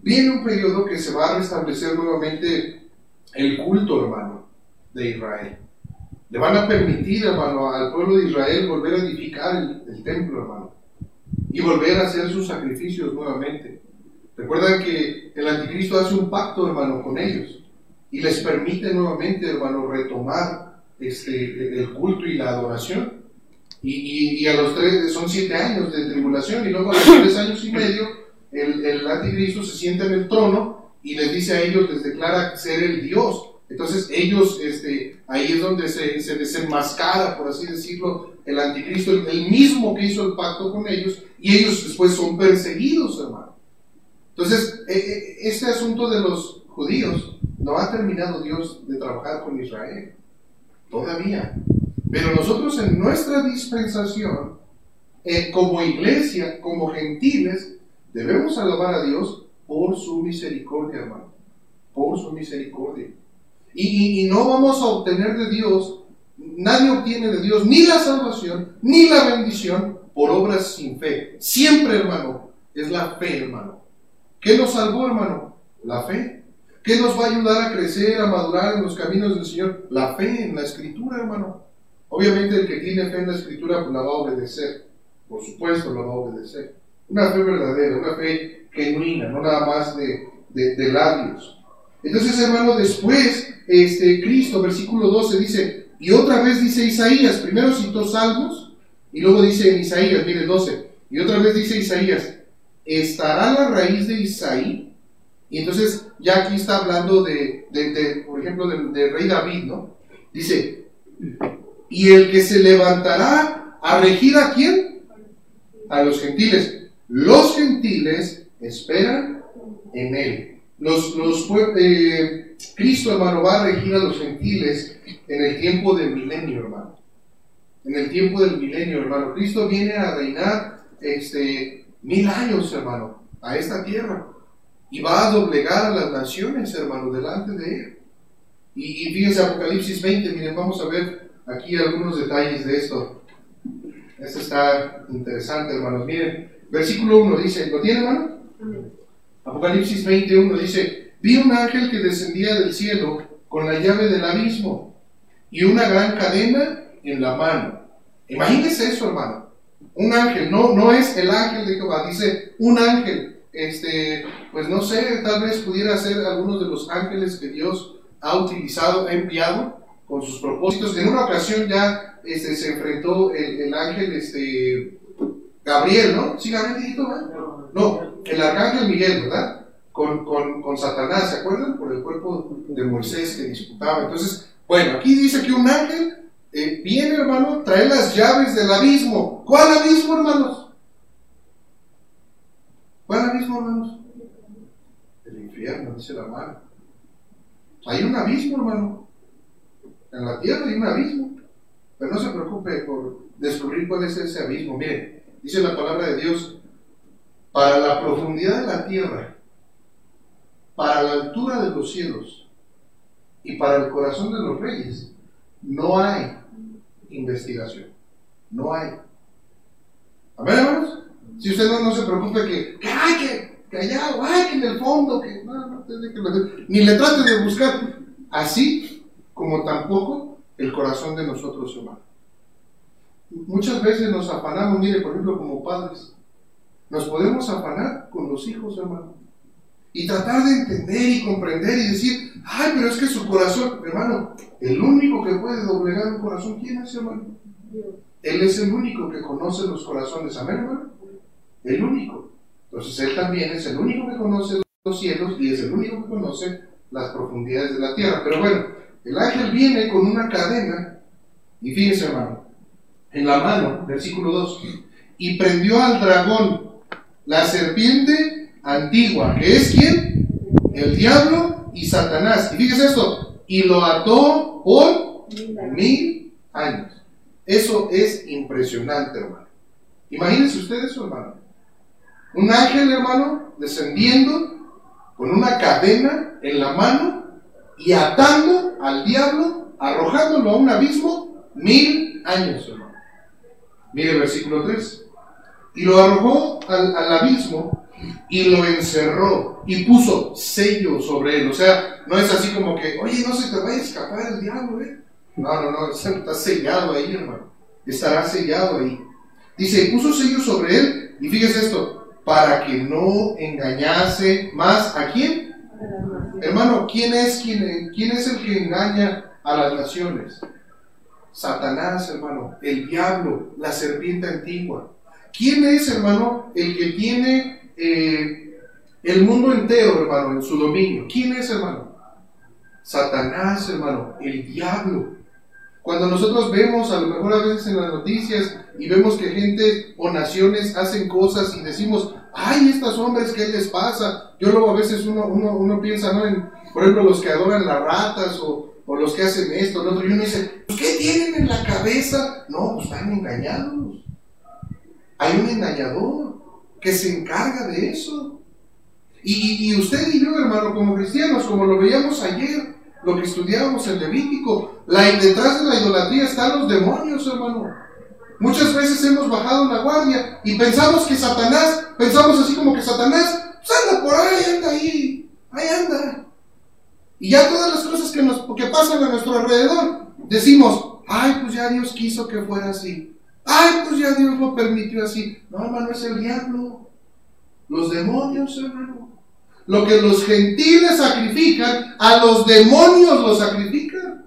Speaker 1: viene un periodo que se va a restablecer nuevamente el culto, hermano, de Israel. Le van a permitir, hermano, al pueblo de Israel volver a edificar el, templo, hermano, y volver a hacer sus sacrificios nuevamente. Recuerdan que el anticristo hace un pacto, hermano, con ellos y les permite nuevamente, hermano, retomar este, el culto y la adoración. Y, y, a los tres, son siete años de tribulación, y luego a los tres años y medio, el, el anticristo se sienta en el trono y les dice a ellos, les declara ser el Dios. Entonces ellos, este, ahí es donde se, se desenmascara, por así decirlo, el anticristo, el, mismo que hizo el pacto con ellos, y ellos después son perseguidos, hermano. Entonces, e, e, este asunto de los judíos, no ha terminado Dios de trabajar con Israel. Todavía. Pero nosotros en nuestra dispensación, eh, como iglesia, como gentiles, debemos alabar a Dios por su misericordia, hermano. Por su misericordia. Y, y, no vamos a obtener de Dios, nadie obtiene de Dios ni la salvación, ni la bendición por obras sin fe. Siempre, hermano, es la fe, hermano. ¿Qué nos salvó, hermano? La fe. ¿Qué nos va a ayudar a crecer, a madurar en los caminos del Señor? La fe en la Escritura, hermano. Obviamente el que tiene fe en la Escritura pues la va a obedecer. Por supuesto la va a obedecer. Una fe verdadera, una fe genuina, no nada más de, de, labios. Entonces, hermano, después, este, Cristo, versículo 12, dice, y otra vez dice Isaías, primero citó Salmos, y luego dice Isaías, mire 12, y otra vez dice Isaías, ¿estará la raíz de Isaí? Y entonces ya aquí está hablando de, por ejemplo, del, rey David, ¿no? Dice, y el que se levantará a regir a quién? A los gentiles. Los gentiles esperan en él. Los, los, eh, Cristo, hermano, va a regir a los gentiles en el tiempo del milenio, hermano. En el tiempo del milenio, hermano. Cristo viene a reinar este, mil años, hermano, a esta tierra y va a doblegar a las naciones, hermano, delante de él. Y, fíjense Apocalipsis 20, miren, vamos a ver aquí algunos detalles de esto. Esto está interesante, hermanos. Miren, versículo 1 dice, ¿lo tiene, hermano? Apocalipsis 21 dice, vi un ángel que descendía del cielo con la llave del abismo y una gran cadena en la mano. Imagínense eso, hermano. Un ángel, no, no es el ángel de Jehová, dice un ángel este, pues no sé, tal vez pudiera ser algunos de los ángeles que Dios ha utilizado, ha enviado con sus propósitos. En una ocasión ya este, se enfrentó el, ángel este, Gabriel, ¿no? ¿Sí, Gabriel, ¿no? No, el arcángel Miguel, ¿verdad? Con, con, con, Satanás, ¿se acuerdan? Por el cuerpo de Moisés que disputaba. Entonces, bueno, aquí dice que un ángel eh, viene, hermano, trae las llaves del abismo. ¿Cuál abismo, hermanos? ¿Cuál abismo, hermanos? El infierno, dice la mano. Hay un abismo, hermano. En la tierra hay un abismo. Pero no se preocupe por descubrir cuál es ese abismo. Mire, dice la palabra de Dios, para la profundidad de la tierra, para la altura de los cielos y para el corazón de los reyes, no hay investigación. No hay. Amén, hermanos. Si usted no, no se preocupe que, que, que, allá, ay, que en el fondo, que no, no, que ni le trate de buscar. Así como tampoco el corazón de nosotros humanos. Muchas veces nos afanamos, mire, por ejemplo, como padres, nos podemos afanar con los hijos, hermano, y tratar de entender y comprender y decir, ay, pero es que su corazón, hermano, el único que puede doblegar un corazón, ¿quién es, hermano? Él es el único que conoce los corazones, amén, hermano. El único. Entonces Él también es el único que conoce los cielos y es el único que conoce las profundidades de la tierra. Pero bueno, el ángel viene con una cadena y fíjense, hermano, en la mano, versículo 2, y prendió al dragón, la serpiente antigua, que es quién? El diablo y Satanás. Y fíjense esto, y lo ató por mil años. Eso es impresionante, hermano. Imagínense ustedes eso, hermano. Un ángel, hermano, descendiendo con una cadena en la mano y atando al diablo, arrojándolo a un abismo mil años, hermano. Mire el versículo 3. Y lo arrojó al, abismo y lo encerró y puso sello sobre él. O sea, no es así como que, oye, no se te vaya a escapar el diablo, ¿eh? No, no, no, está sellado ahí, hermano. Estará sellado ahí. Dice, y puso sello sobre él, y fíjese esto, para que no engañase más a quién. Hermano, ¿quién es, quién, es el que engaña a las naciones? Satanás, hermano, el diablo, la serpiente antigua. ¿Quién es, hermano, el que tiene eh, el mundo entero, hermano, en su dominio? ¿Quién es, hermano? Satanás, hermano, el diablo. Cuando nosotros vemos, a lo mejor a veces en las noticias, y vemos que gente o naciones hacen cosas y decimos, ay, estos hombres, ¿qué les pasa? Yo luego a veces uno, uno, uno piensa, ¿no? En, por ejemplo, los que adoran las ratas o, o los que hacen esto, lo otro, y uno dice, pues, ¿qué tienen en la cabeza? No, pues están engañados. Hay un engañador que se encarga de eso. Y, y, usted y yo, hermano, como cristianos, como lo veíamos ayer, lo que estudiábamos en Levítico, la, detrás de la idolatría están los demonios, hermano. Muchas veces hemos bajado la guardia y pensamos que Satanás, pensamos así como que Satanás, pues anda por ahí, anda ahí, ahí anda. Y ya todas las cosas que, nos, que pasan a nuestro alrededor, decimos, ay, pues ya Dios quiso que fuera así. Ay, pues ya Dios lo permitió así. No, hermano, es el diablo. Los demonios, hermano. Lo que los gentiles sacrifican, a los demonios lo sacrifican.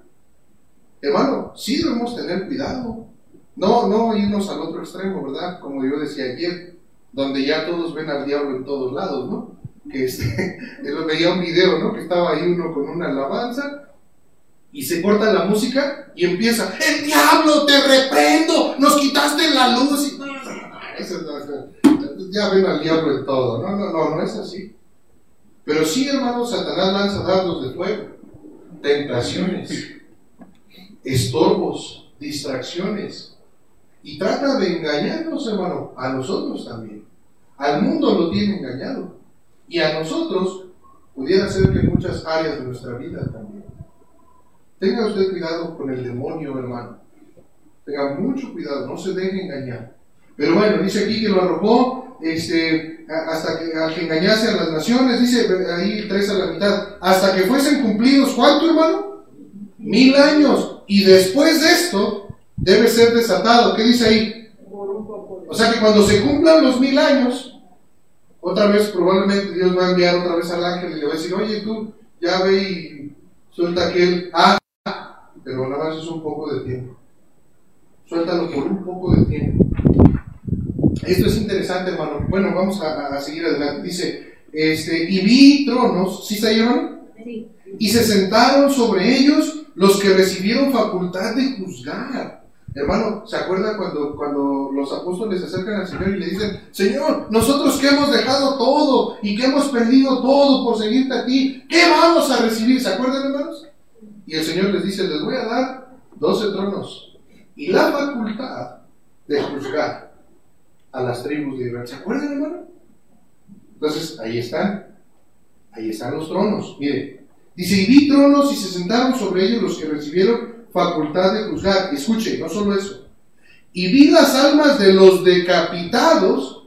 Speaker 1: Hermano, sí debemos tener cuidado. No, no irnos al otro extremo, ¿verdad? Como yo decía ayer, donde ya todos ven al diablo en todos lados, ¿no? Que este, <laughs> veía un video, ¿no? Que estaba ahí uno con una alabanza y se corta la música y empieza, el diablo, te reprendo, nos quitaste la luz. Y, ya ven al diablo en todo. No, no, no, no es así. Pero sí, hermano, Satanás lanza dardos de fuego, tentaciones, estorbos, distracciones. Y trata de engañarnos, hermano, a nosotros también. Al mundo lo tiene engañado. Y a nosotros pudiera ser que muchas áreas de nuestra vida también. Tenga usted cuidado con el demonio, hermano. Tenga mucho cuidado, no se deje engañar. Pero bueno, dice aquí que lo arrojó este, hasta que, que engañase a las naciones, dice ahí tres a la mitad, hasta que fuesen cumplidos, ¿cuánto hermano? Mil años. Y después de esto, debe ser desatado. ¿Qué dice ahí? O sea que cuando se cumplan los mil años, otra vez probablemente Dios va a enviar otra vez al ángel y le va a decir, oye tú, ya ve y suelta aquel, ah, pero nada más es un poco de tiempo. Suéltalo por un poco de tiempo. Esto es interesante, hermano. Bueno, vamos a, seguir adelante. Dice, este, y vi tronos, ¿sí hermano? Sí. Y se sentaron sobre ellos los que recibieron facultad de juzgar. Hermano, ¿se acuerda cuando, cuando los apóstoles se acercan al Señor y le dicen, Señor, nosotros que hemos dejado todo y que hemos perdido todo por seguirte a ti, ¿qué vamos a recibir? ¿Se acuerdan, hermanos? Y el Señor les dice, les voy a dar doce tronos y la facultad de juzgar a las tribus de Israel. ¿Se acuerdan, hermano? Entonces, ahí están. Ahí están los tronos. Mire, dice, y vi tronos y se sentaron sobre ellos los que recibieron facultad de juzgar. Escuche, no solo eso. Y vi las almas de los decapitados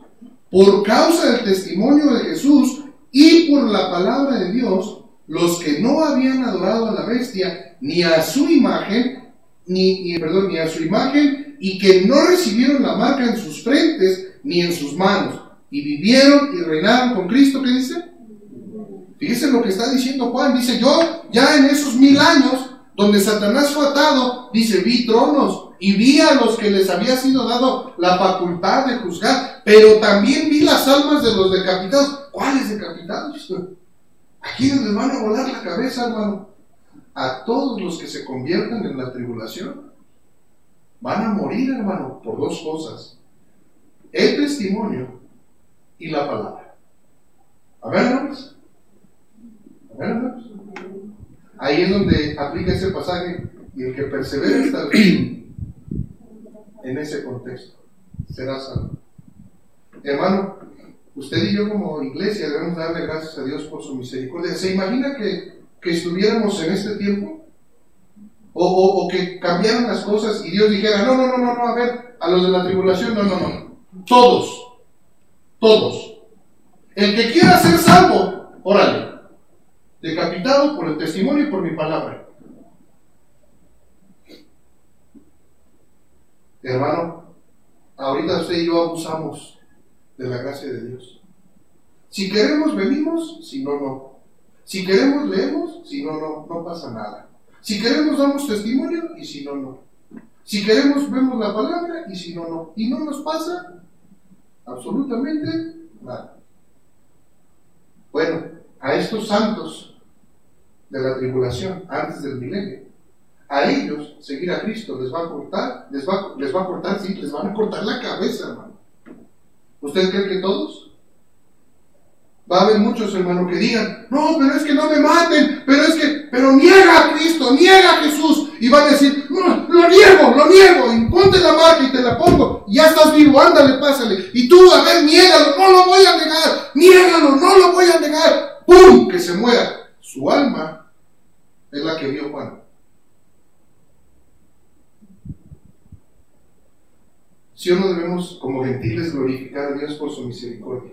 Speaker 1: por causa del testimonio de Jesús y por la palabra de Dios los que no habían adorado a la bestia ni a su imagen, ni, perdón, ni a su imagen, y que no recibieron la marca en sus frentes ni en sus manos, y vivieron y reinaron con Cristo, ¿qué dice? Fíjese lo que está diciendo Juan, dice yo ya en esos mil años donde Satanás fue atado, dice, vi tronos y vi a los que les había sido dado la facultad de juzgar, pero también vi las almas de los decapitados. ¿Cuáles decapitados? ¿A quiénes les van a volar la cabeza, hermano? A todos los que se conviertan en la tribulación. Van a morir, hermano, por dos cosas. El testimonio y la palabra. A ver, hermanos. A ver, hermanos. Ahí es donde aplica ese pasaje y el que persevera hasta el en ese contexto será salvo. Hermano, usted y yo como iglesia debemos darle gracias a Dios por su misericordia. ¿Se imagina que, estuviéramos en este tiempo? O, que cambiaran las cosas y Dios dijera, no, no, no, no, no, a ver, a los de la tribulación, no, no, no. Todos, todos. El que quiera ser salvo, órale decapitado por el testimonio y por mi palabra. Hermano, ahorita usted y yo abusamos de la gracia de Dios. Si queremos, venimos, si no, no. Si queremos, leemos, si no, no, no pasa nada. Si queremos, damos testimonio y si no, no. Si queremos, vemos la palabra y si no, no. Y no nos pasa absolutamente nada. Bueno, a estos santos de la tribulación antes del milenio. A ellos, seguir a Cristo les va a cortar, les va, les va a cortar, sí, les van a cortar la cabeza, hermano. ¿Usted cree que todos? Va a haber muchos, hermanos, que digan, no, pero es que no me maten, pero es que, pero niega a Cristo, niega a Jesús, y van a decir, no, lo niego, lo niego, y ponte la marca y te la pongo, y ya estás vivo, ándale, pásale, y tú, a ver, niégalo, no lo voy a negar, niégalo, no lo voy a negar, ¡pum! que se muera. Su alma es la que vio Juan. Si o no debemos, como gentiles, glorificar a Dios por su misericordia.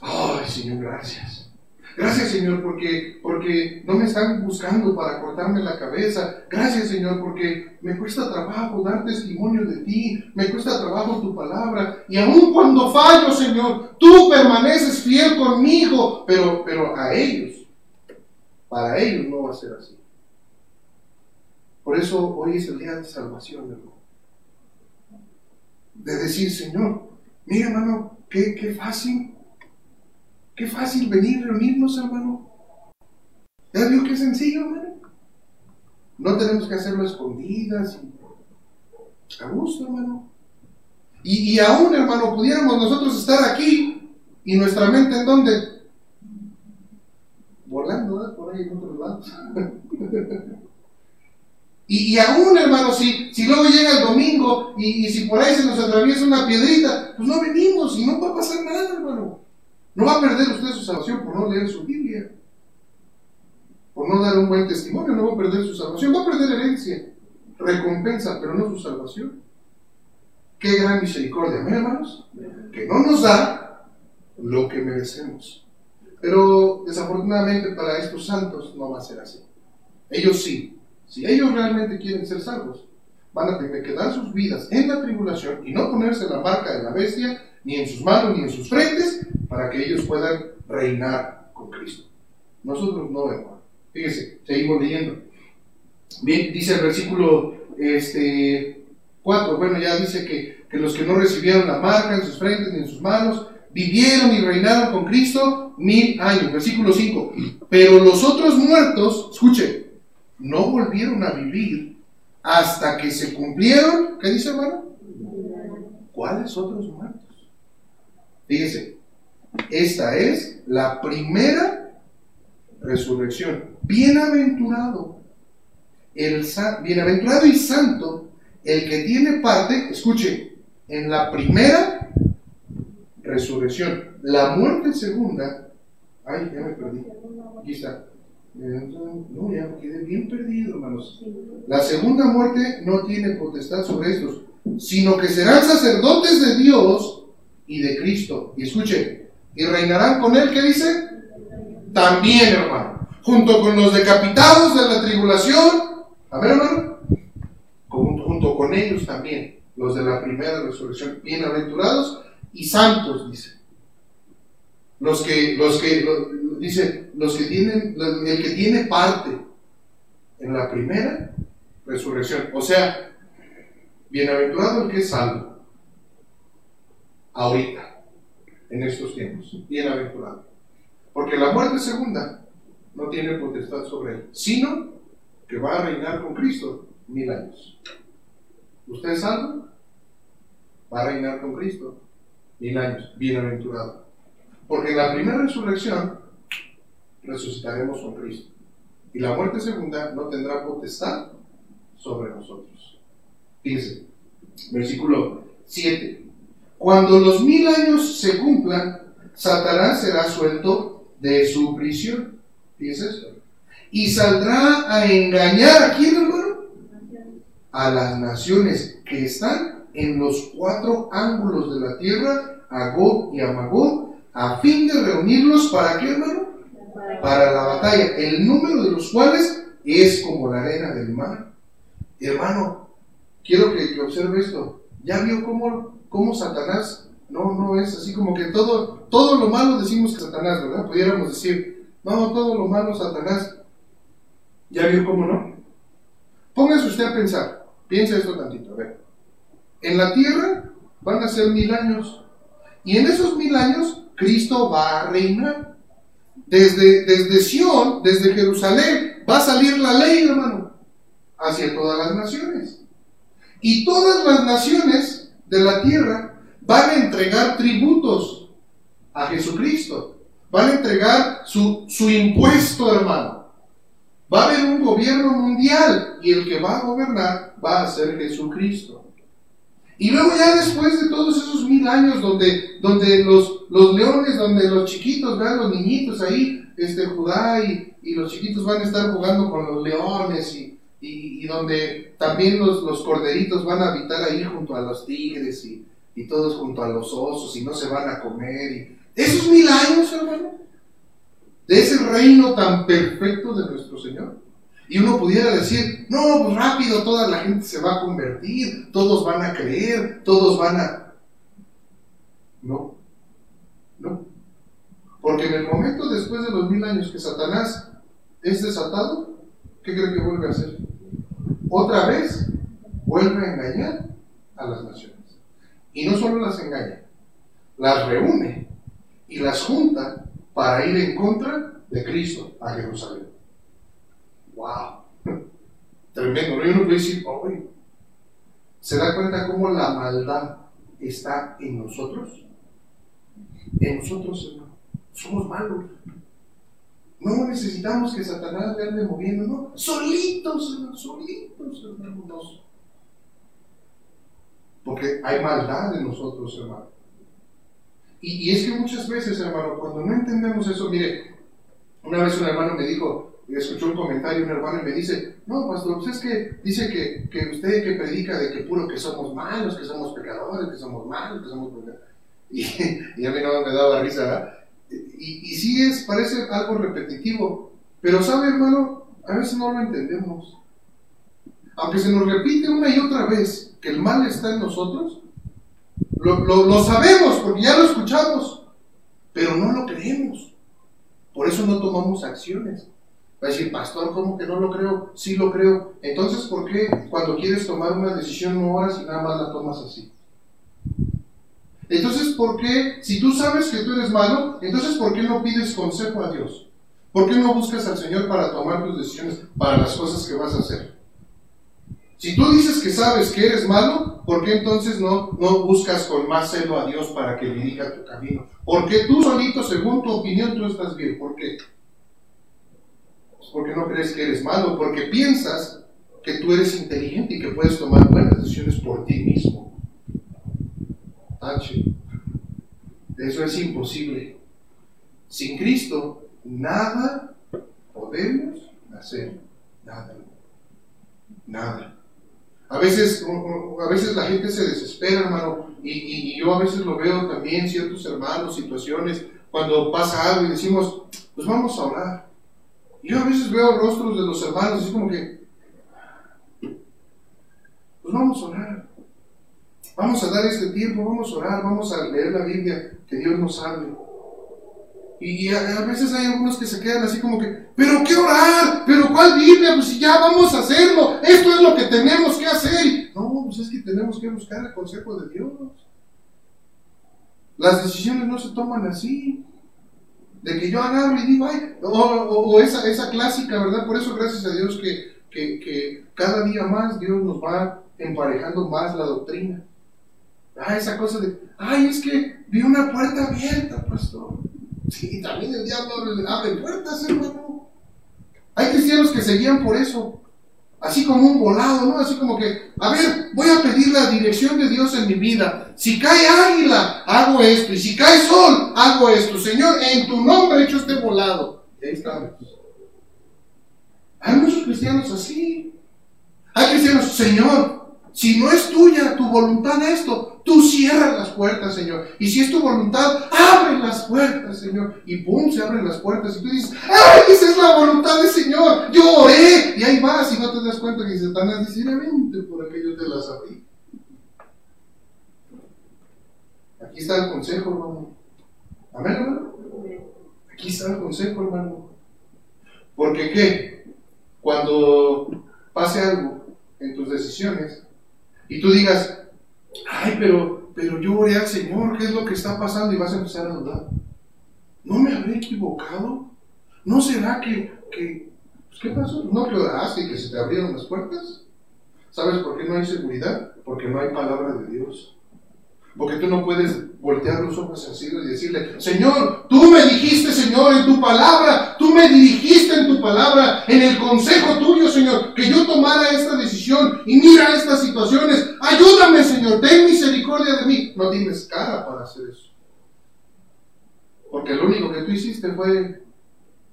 Speaker 1: Ay, Señor, gracias. Gracias, Señor, porque, porque no me están buscando para cortarme la cabeza. Gracias, Señor, porque me cuesta trabajo dar testimonio de ti. Me cuesta trabajo tu palabra. Y aun cuando fallo, Señor, tú permaneces fiel conmigo. Pero, pero a ellos para ellos no va a ser así. Por eso hoy es el día de salvación, hermano. De decir, Señor, mira, hermano, qué, qué fácil, qué fácil venir, reunirnos, hermano. ¿Ya vio qué sencillo, hermano? No tenemos que hacerlo escondidas y a gusto, hermano. Y, y aún, hermano, pudiéramos nosotros estar aquí y nuestra mente en dónde? Volando por ahí en otros lados. <laughs> y, y, aún, hermano, si, si luego llega el domingo y, si por ahí se nos atraviesa una piedrita, pues no venimos y no va a pasar nada, hermano. No va a perder usted su salvación por no leer su Biblia, por no dar un buen testimonio, no va a perder su salvación, va a perder herencia, recompensa, pero no su salvación. Qué gran misericordia, hermanos, que no nos da lo que merecemos. Pero desafortunadamente para estos santos no va a ser así. Ellos sí, si ellos realmente quieren ser salvos, van a tener que dar sus vidas en la tribulación y no ponerse la marca de la bestia, ni en sus manos ni en sus frentes, para que ellos puedan reinar con Cristo. Nosotros no, hermano. Fíjese, seguimos leyendo. Bien, dice el versículo este, 4, bueno, ya dice que, que los que no recibieron la marca en sus frentes ni en sus manos, vivieron y reinaron con Cristo mil años. Versículo 5. Pero los otros muertos, escuche, no volvieron a vivir hasta que se cumplieron, ¿qué dice hermano? ¿Cuáles otros muertos? Fíjese, esta es la primera resurrección. Bienaventurado, el bienaventurado y santo, el que tiene parte, escuche, en la primera resurrección. La muerte segunda, ay, ya me perdí, está. No, ya me quedé bien perdido, hermanos. La segunda muerte no tiene potestad sobre estos, sino que serán sacerdotes de Dios y de Cristo. Y escuchen, y reinarán con él, ¿qué dice? También, hermano. junto con los decapitados de la tribulación. A ver, hermano. Junto con ellos también, los de la primera resurrección, bienaventurados y santos, dice. Los que, los que, dice, los que tienen, el que tiene parte en la primera resurrección. O sea, bienaventurado el que es salvo. Ahorita, en estos tiempos. Bienaventurado. Porque la muerte segunda no tiene potestad sobre él, sino que va a reinar con Cristo mil años. ¿Usted es salvo? Va a reinar con Cristo mil años. Bienaventurado. Porque en la primera resurrección resucitaremos con Cristo. Y la muerte segunda no tendrá potestad sobre nosotros. Fíjense, versículo 7. Cuando los mil años se cumplan, Satanás será suelto de su prisión. Fíjense esto. Y saldrá a engañar a quién, hermano? A las naciones que están en los cuatro ángulos de la tierra, a y a a fin de reunirlos para qué, hermano? Para la batalla, el número de los cuales es como la arena del mar. Hermano, quiero que, observe esto. ¿Ya vio cómo, cómo, Satanás no, no es así como que todo, todo lo malo decimos que Satanás, ¿verdad? Pudiéramos decir, no, todo lo malo Satanás. ¿Ya vio cómo no? Póngase usted a pensar, piensa esto tantito, a ver. En la tierra van a ser mil años. Y en esos mil años Cristo va a reinar. Desde, desde Sión, desde Jerusalén, va a salir la ley, hermano, hacia todas las naciones. Y todas las naciones de la tierra van a entregar tributos a Jesucristo. Van a entregar su, su impuesto, hermano. Va a haber un gobierno mundial y el que va a gobernar va a ser Jesucristo. Y luego ya después de todos esos mil años donde, donde los, los leones, donde los chiquitos, vean los niñitos ahí, este Judá y, y, los chiquitos van a estar jugando con los leones y, y, donde también los, los, corderitos van a habitar ahí junto a los tigres y, y todos junto a los osos y no se van a comer. Y, esos mil años, hermano, de ese reino tan perfecto de nuestro Señor. Y uno pudiera decir, no, pues rápido, toda la gente se va a convertir, todos van a creer, todos van a... No, no. Porque en el momento después de los mil años que Satanás es desatado, ¿qué cree que vuelve a hacer? Otra vez vuelve a engañar a las naciones. Y no solo las engaña, las reúne y las junta para ir en contra de Cristo a Jerusalén. ¡Wow! Tremendo, ¿no? Y uno puede decir, ¡ay! ¿Se da cuenta cómo la maldad está en nosotros? En nosotros, hermano. Somos malos. No necesitamos que Satanás le ande moviendo, no. Solitos, hermano, solitos, hermanos. Porque hay maldad en nosotros, hermano. Y, y, es que muchas veces, hermano, cuando no entendemos eso, mire, una vez un hermano me dijo, escuchó un comentario un hermano y me dice, no, pastor, usted es que dice que, que, usted que predica de que puro que somos malos, que somos pecadores, que somos malos, que somos... <laughs> Y, y a mí no me daba risa, ¿verdad? Y, y sí es, parece algo repetitivo, pero sabe hermano, a veces no lo entendemos. Aunque se nos repite una y otra vez que el mal está en nosotros, lo, lo sabemos porque ya lo escuchamos, pero no lo creemos. Por eso no tomamos acciones. Va a decir, pastor, ¿cómo que no lo creo? Sí lo creo. Entonces, ¿por qué cuando quieres tomar una decisión no oras y nada más la tomas así? Entonces, ¿por qué, si tú sabes que tú eres malo, entonces ¿por qué no pides consejo a Dios? ¿Por qué no buscas al Señor para tomar tus decisiones, para las cosas que vas a hacer? Si tú dices que sabes que eres malo, ¿por qué entonces no, no buscas con más celo a Dios para que dirija tu camino? Porque tú solito, según tu opinión, tú estás bien. ¿Por qué? Porque no crees que eres malo, porque piensas que tú eres inteligente y que puedes tomar buenas decisiones por ti mismo. Tache. Eso es imposible. Sin Cristo, nada podemos hacer. Nada. Nada. A veces, a veces la gente se desespera, hermano, y, y, yo a veces lo veo también, ciertos hermanos, situaciones, cuando pasa algo y decimos, pues vamos a orar. Yo a veces veo rostros de los hermanos, así como que, pues vamos a orar. Vamos a dar este tiempo, vamos a orar, vamos a leer la Biblia, que Dios nos hable. Y, a, veces hay algunos que se quedan así como que, pero qué orar, pero cuál Biblia, pues si ya vamos a hacerlo, esto es lo que tenemos que hacer. No, pues es que tenemos que buscar el consejo de Dios. Las decisiones no se toman así. De que yo agarro y digo, ay, o, esa, esa clásica, ¿verdad? Por eso gracias a Dios que, que, que cada día más Dios nos va emparejando más la doctrina. Ah, esa cosa de, ay, es que vi una puerta abierta, pastor. Sí, también el diablo abre puertas, hermano. Hay cristianos que se guían por eso. Así como un volado, ¿no? Así como que, a ver, voy a pedir la dirección de Dios en mi vida. Si cae águila, hago esto. Y si cae sol, hago esto. Señor, en tu nombre he hecho este volado. Y ahí estamos. Hay muchos cristianos así. Hay cristianos, Señor, si no es tuya tu voluntad esto, Tú cierras las puertas, Señor. Y si es tu voluntad, abre las puertas, Señor. Y pum, se abren las puertas. Y tú dices, ¡ay, esa es la voluntad del Señor! Yo oré. Y ahí vas y no te das cuenta que Satanás dice, vente por aquello te las abrí. Aquí está el consejo, hermano. Amén, hermano. Aquí está el consejo, hermano. Porque qué? Cuando pase algo en tus decisiones y tú digas, ay, pero, pero yo oré al Señor, ¿qué es lo que está pasando? Y vas a empezar a dudar. ¿No me habré equivocado? ¿No será que, que pues, ¿qué pasó? ¿No que oraste y que se te abrieron las puertas? ¿Sabes por qué no hay seguridad? Porque no hay palabra de Dios. Porque tú no puedes voltear los ojos así y decirle, Señor, tú me dijiste, Señor, en tu palabra, tú me dirigiste en tu palabra, en el consejo tuyo, Señor, que yo tomara esta decisión y mira estas situaciones. Ayúdame, Señor, ten misericordia de mí. No tienes cara para hacer eso. Porque lo único que tú hiciste fue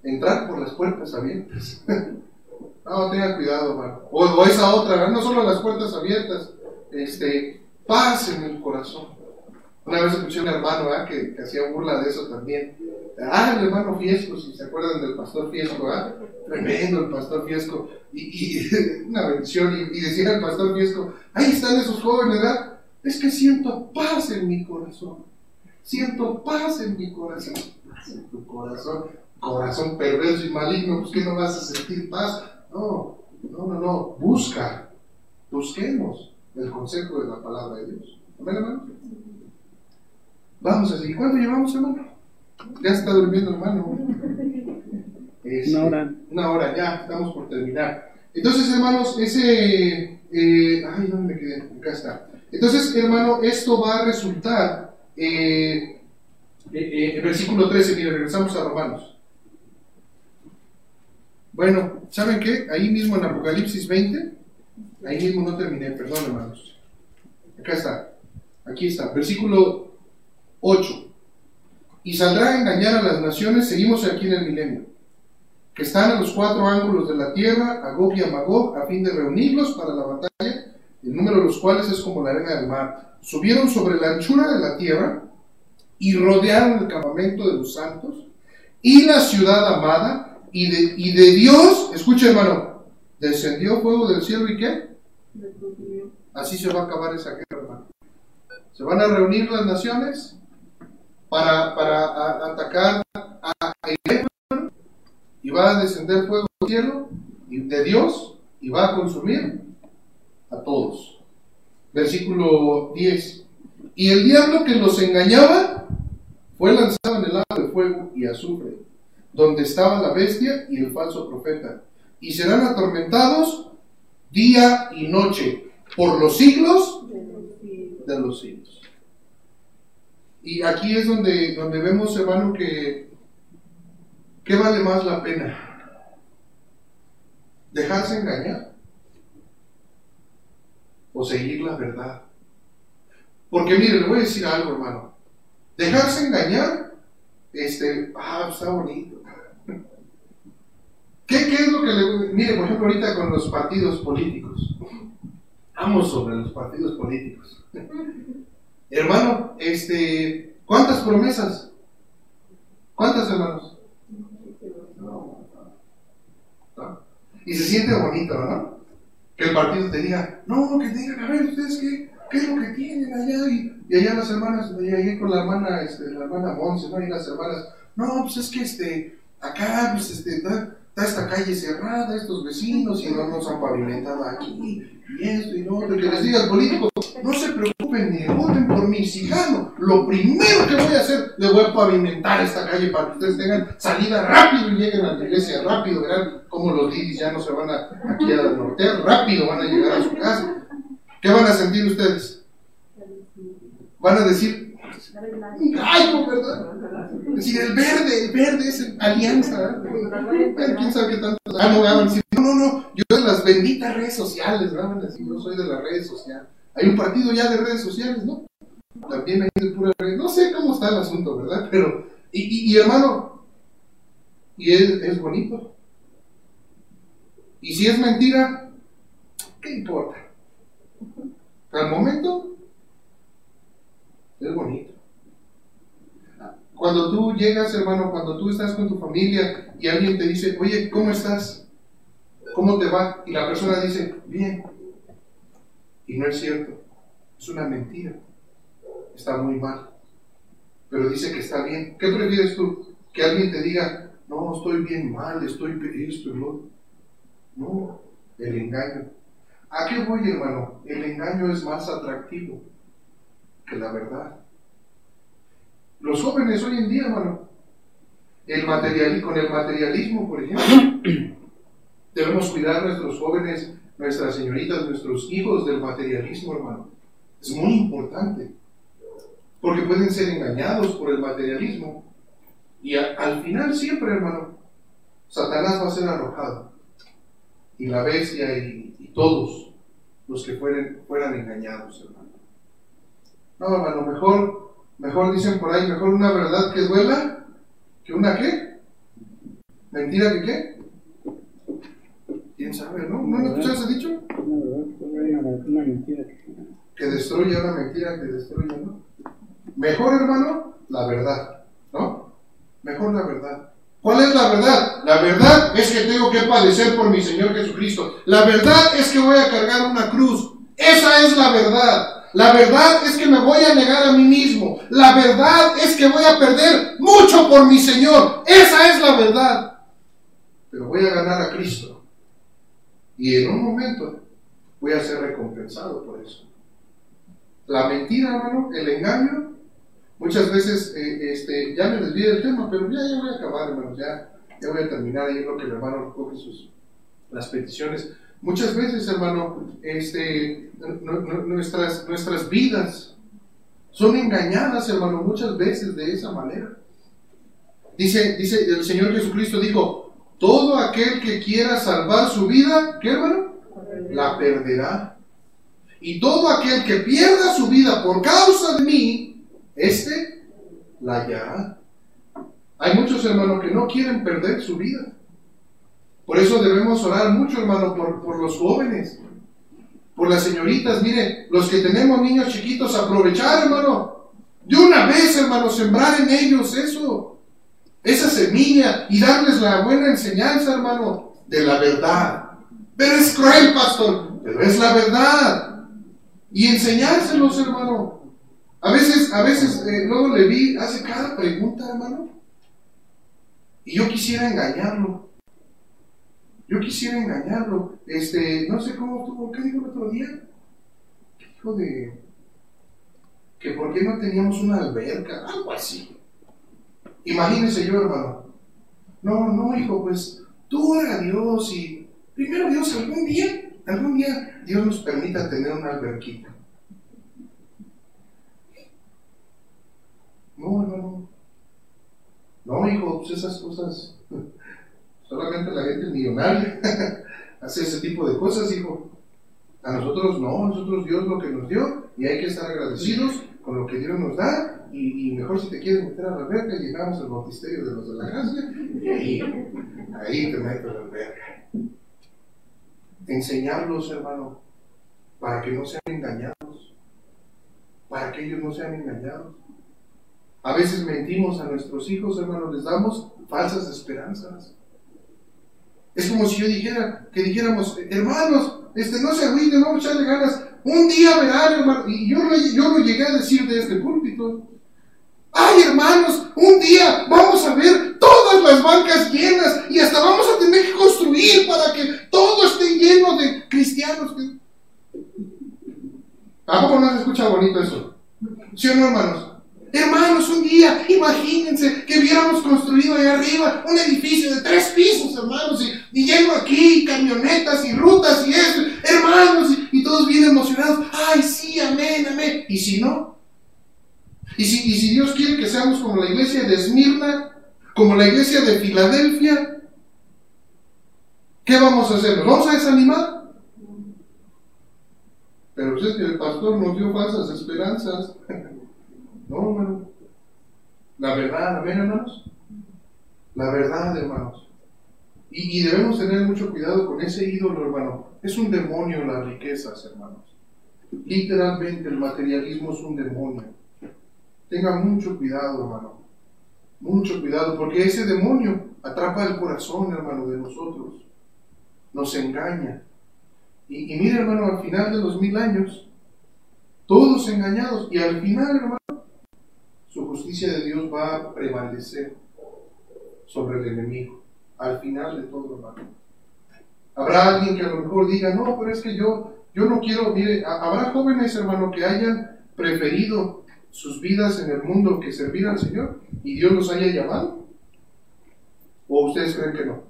Speaker 1: entrar por las puertas abiertas. <laughs> no, tenga cuidado, hermano. O, o esa otra, no solo las puertas abiertas, este, paz en el corazón. Una vez escuché a un hermano que, hacía burla de eso también. Ah, el hermano Fiesco, si se acuerdan del pastor Fiesco, ¿ah? tremendo el pastor Fiesco. Y, <laughs> una bendición. Y, decía el pastor Fiesco, ahí están esos jóvenes, ¿verdad? Es que siento paz en mi corazón. Siento paz en mi corazón. Paz en tu corazón. Corazón perverso y maligno, pues que no vas a sentir paz. No, no, no, no. Busca. Busquemos el consejo de la palabra de Dios. ¿Amén, hermano? Vamos a seguir. ¿Cuánto llevamos, hermano? Ya está durmiendo, hermano.
Speaker 2: Este, una hora.
Speaker 1: Una hora, ya, estamos por terminar. Entonces, hermanos, ese. Eh, ay, ¿dónde me quedé? Acá está. Entonces, hermano, esto va a resultar. Eh, eh, el versículo 13, mire, regresamos a Romanos. Bueno, ¿saben qué? Ahí mismo en Apocalipsis 20, Ahí mismo no terminé, perdón hermanos. Acá está. Aquí está. Versículo 8. Y saldrá a engañar a las naciones, seguimos aquí en el milenio, que están a los cuatro ángulos de la tierra, a y a Magog, a fin de reunirlos para la batalla, el número de los cuales es como la arena del mar. Subieron sobre la anchura de la tierra y rodearon el campamento de los santos y la ciudad amada, y de, y de Dios, escucha hermano, descendió fuego del cielo y qué? Así se va a acabar esa guerra, hermano. Se van a reunir las naciones para, para atacar a Egipto y va a descender fuego del cielo y de Dios y va a consumir a todos. Versículo 10. Y el diablo que los engañaba fue lanzado en el lago de fuego y azufre, donde estaba la bestia y el falso profeta, y serán atormentados día y noche, por los siglos de los siglos. Y aquí es donde, donde vemos, hermano, que ¿qué vale más la pena? ¿Dejarse engañar? ¿O seguir la verdad? Porque mire, le voy a decir algo, hermano. Dejarse engañar, este, ah, está bonito. ¿Qué, es lo que le... Mire, por ejemplo, ahorita con los partidos políticos. Vamos sobre los partidos políticos. Hermano, este, ¿cuántas promesas? ¿Cuántas, hermanos? Y se siente bonito, ¿no? Que el partido te diga, no, que te digan, a ver, ustedes qué, qué es lo que tienen allá. Y, allá las hermanas, allá con la hermana, este, la hermana Monse, ¿no? Y las hermanas, no, pues es que este, acá, pues este, está, está esta calle cerrada, estos vecinos, y no nos han pavimentado aquí, y esto y lo otro. Que les diga al político, no se preocupen ni voten por mí, si gano, lo primero que voy a hacer, le voy a pavimentar esta calle para que ustedes tengan salida rápido y lleguen a la iglesia rápido, verán cómo los lidis ya no se van a, aquí a nortear, rápido van a llegar a su casa. ¿Qué van a sentir ustedes? Van a decir, ay, ¿verdad? Es decir, el verde, el verde es alianza. ¿verdad? ¿Quién sabe qué tanto? Ah, no, van a decir, no, no, no, yo de las benditas redes sociales. Van a decir, yo soy de las redes sociales. Hay un partido ya de redes sociales, ¿no? También hay de pura redes. No sé cómo está el asunto, ¿verdad? Pero, y, y, y hermano, y es bonito. Y si es mentira, ¿qué importa? Al momento, es bonito. Cuando tú llegas, hermano, cuando tú estás con tu familia y alguien te dice, oye, ¿cómo estás? ¿Cómo te va? Y la persona dice, bien. Y no es cierto. Es una mentira. Está muy mal. Pero dice que está bien. ¿Qué prefieres tú? Que alguien te diga, no, estoy bien mal, estoy esto y lo. No, el engaño. ¿A qué voy, hermano? El engaño es más atractivo que la verdad. Los jóvenes hoy en día, hermano, el material, con el materialismo, por ejemplo, <clears throat> debemos cuidar a nuestros jóvenes, nuestras señoritas, nuestros hijos del materialismo, hermano. Es muy importante, porque pueden ser engañados por el materialismo. Y a, al final siempre, hermano, Satanás va a ser arrojado. Y la bestia y, y todos los que fueren, fueran engañados, hermano. No, hermano, mejor, mejor dicen por ahí, mejor una verdad que duela que una qué? ¿Mentira que qué? ¿Quién sabe, no? ¿No lo escuchaste dicho?
Speaker 2: Una, mentira.
Speaker 1: Que destruya una mentira que destruya, ¿no? Mejor, hermano, la verdad, ¿no? Mejor la verdad. ¿Cuál es la verdad? La verdad es que tengo que padecer por mi Señor Jesucristo. La verdad es que voy a cargar una cruz. Esa es la verdad. La verdad es que me voy a negar a mí mismo. La verdad es que voy a perder mucho por mi Señor. Esa es la verdad. Pero voy a ganar a Cristo. Y en un momento voy a ser recompensado por eso. La mentira, hermano, el engaño, muchas veces, eh, este, ya me desvié del tema, pero ya, ya voy a acabar, hermano, ya, ya voy a terminar. Yo creo que el hermano recoge sus, las peticiones. Muchas veces, hermano, este, nuestras, nuestras vidas son engañadas, hermano, muchas veces de esa manera. Dice, dice el Señor Jesucristo dijo, todo aquel que quiera salvar su vida, ¿qué hermano? La perderá. Y todo aquel que pierda su vida por causa de mí, este la hallará. Hay muchos hermanos que no quieren perder su vida. Por eso debemos orar mucho, hermano, por, por los jóvenes, por las señoritas. Mire, los que tenemos niños chiquitos, aprovechar, hermano. De una vez, hermano, sembrar en ellos eso, esa semilla y darles la buena enseñanza, hermano, de la verdad. Pero es cruel, pastor, pero es la verdad. Y enseñárselos, hermano. A veces, a veces, eh, luego le vi, hace cada pregunta, hermano. Y yo quisiera engañarlo. Yo quisiera engañarlo. Este, no sé cómo estuvo, ¿qué dijo el otro día? Dijo de que por qué no teníamos una alberca, algo así. Imagínese yo, hermano. No, no, hijo, pues tú ora a Dios y primero Dios algún día, algún día Dios nos permita tener una alberquita. No, hermano. No, hijo, pues esas cosas Solamente la gente millonaria <laughs> hace ese tipo de cosas, hijo. A nosotros no, a nosotros Dios lo que nos dio y hay que estar agradecidos con lo que Dios nos da y, mejor si te quieres meter a la alberca, llegamos al bautisterio de los de la gracia y ahí, ahí te meto a la alberca. Enseñarlos, hermano, para que no sean engañados, para que ellos no sean engañados. A veces mentimos a nuestros hijos, hermano, les damos falsas esperanzas. Es como si yo dijera, que dijéramos, hermanos, este, no se agüiten, no echarle ganas. Un día verán, hermano, y yo lo, yo lo llegué a decir de este púlpito. Ay, hermanos, un día vamos a ver todas las bancas llenas y hasta vamos a tener que construir para que todo esté lleno de cristianos. ¿A poco no se escucha bonito eso? ¿Sí o no, hermanos? Hermanos, un día, imagínense que hubiéramos construido ahí arriba un edificio de tres pisos, hermanos, y, lleno aquí, camionetas y rutas y eso, hermanos, y, todos bien emocionados. Ay, sí, amén, amén. ¿Y si no? ¿Y si, ¿Y si Dios quiere que seamos como la iglesia de Esmirna, como la iglesia de Filadelfia? ¿Qué vamos a hacer? ¿Nos vamos a desanimar? Pero pues es que el pastor nos dio falsas esperanzas. <laughs> No, hermano. La verdad, amén, hermanos. La verdad, hermanos. Y, debemos tener mucho cuidado con ese ídolo, hermano. Es un demonio las riquezas, hermanos. Literalmente el materialismo es un demonio. Tenga mucho cuidado, hermano. Mucho cuidado, porque ese demonio atrapa el corazón, hermano, de nosotros. Nos engaña. Y, y mire, hermano, al final de los mil años, todos engañados. Y al final, hermano, justicia de Dios va a prevalecer sobre el enemigo al final de todo, hermano. Habrá alguien que a lo mejor diga, no, pero es que yo, yo no quiero, habrá jóvenes, hermano, que hayan preferido sus vidas en el mundo que servir al Señor y Dios los haya llamado. ¿O ustedes creen que no?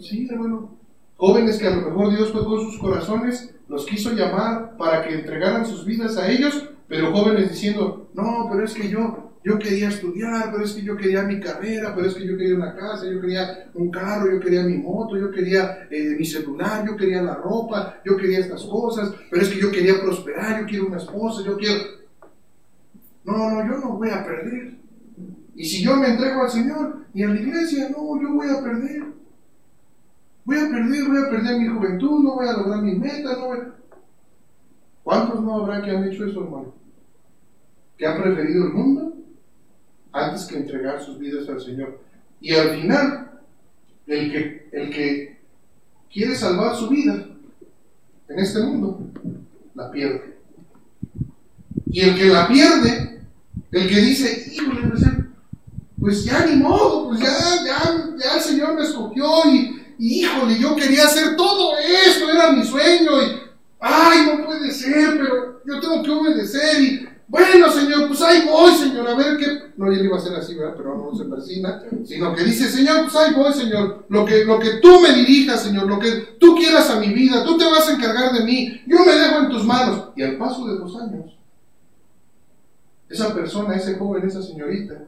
Speaker 1: Sí, hermano. Jóvenes que a lo mejor Dios tocó sus corazones, los quiso llamar para que entregaran sus vidas a ellos pero jóvenes diciendo, no, pero es que yo, yo quería estudiar, pero es que yo quería mi carrera, pero es que yo quería una casa, yo quería un carro, yo quería mi moto, yo quería eh, mi celular, yo quería la ropa, yo quería estas cosas, pero es que yo quería prosperar, yo quiero una esposa, yo quiero... No, no, yo no voy a perder. Y si yo me entrego al Señor y a la iglesia, no, yo voy a perder. Voy a perder, voy a perder mi juventud, no voy a lograr mi meta, no voy a... ¿Cuántos no habrá que han hecho eso, hermano? Que han preferido el mundo antes que entregar sus vidas al Señor. Y al final, el que, el que quiere salvar su vida en este mundo, la pierde. Y el que la pierde, el que dice, híjole, pues, pues ya ni modo, pues ya, ya, ya el Señor me escogió y, y híjole, yo quería hacer todo esto, era mi sueño y ay, no puede ser, pero yo tengo que obedecer y, bueno, Señor, pues ahí voy, Señor, a ver qué, no, yo iba a ser así, ¿verdad? Pero no se persina, sino que dice, Señor, pues ahí voy, Señor, lo que, lo que tú me dirijas, Señor, lo que tú quieras a mi vida, tú te vas a encargar de mí, yo me dejo en tus manos. Y al paso de los años, esa persona, ese joven, esa señorita,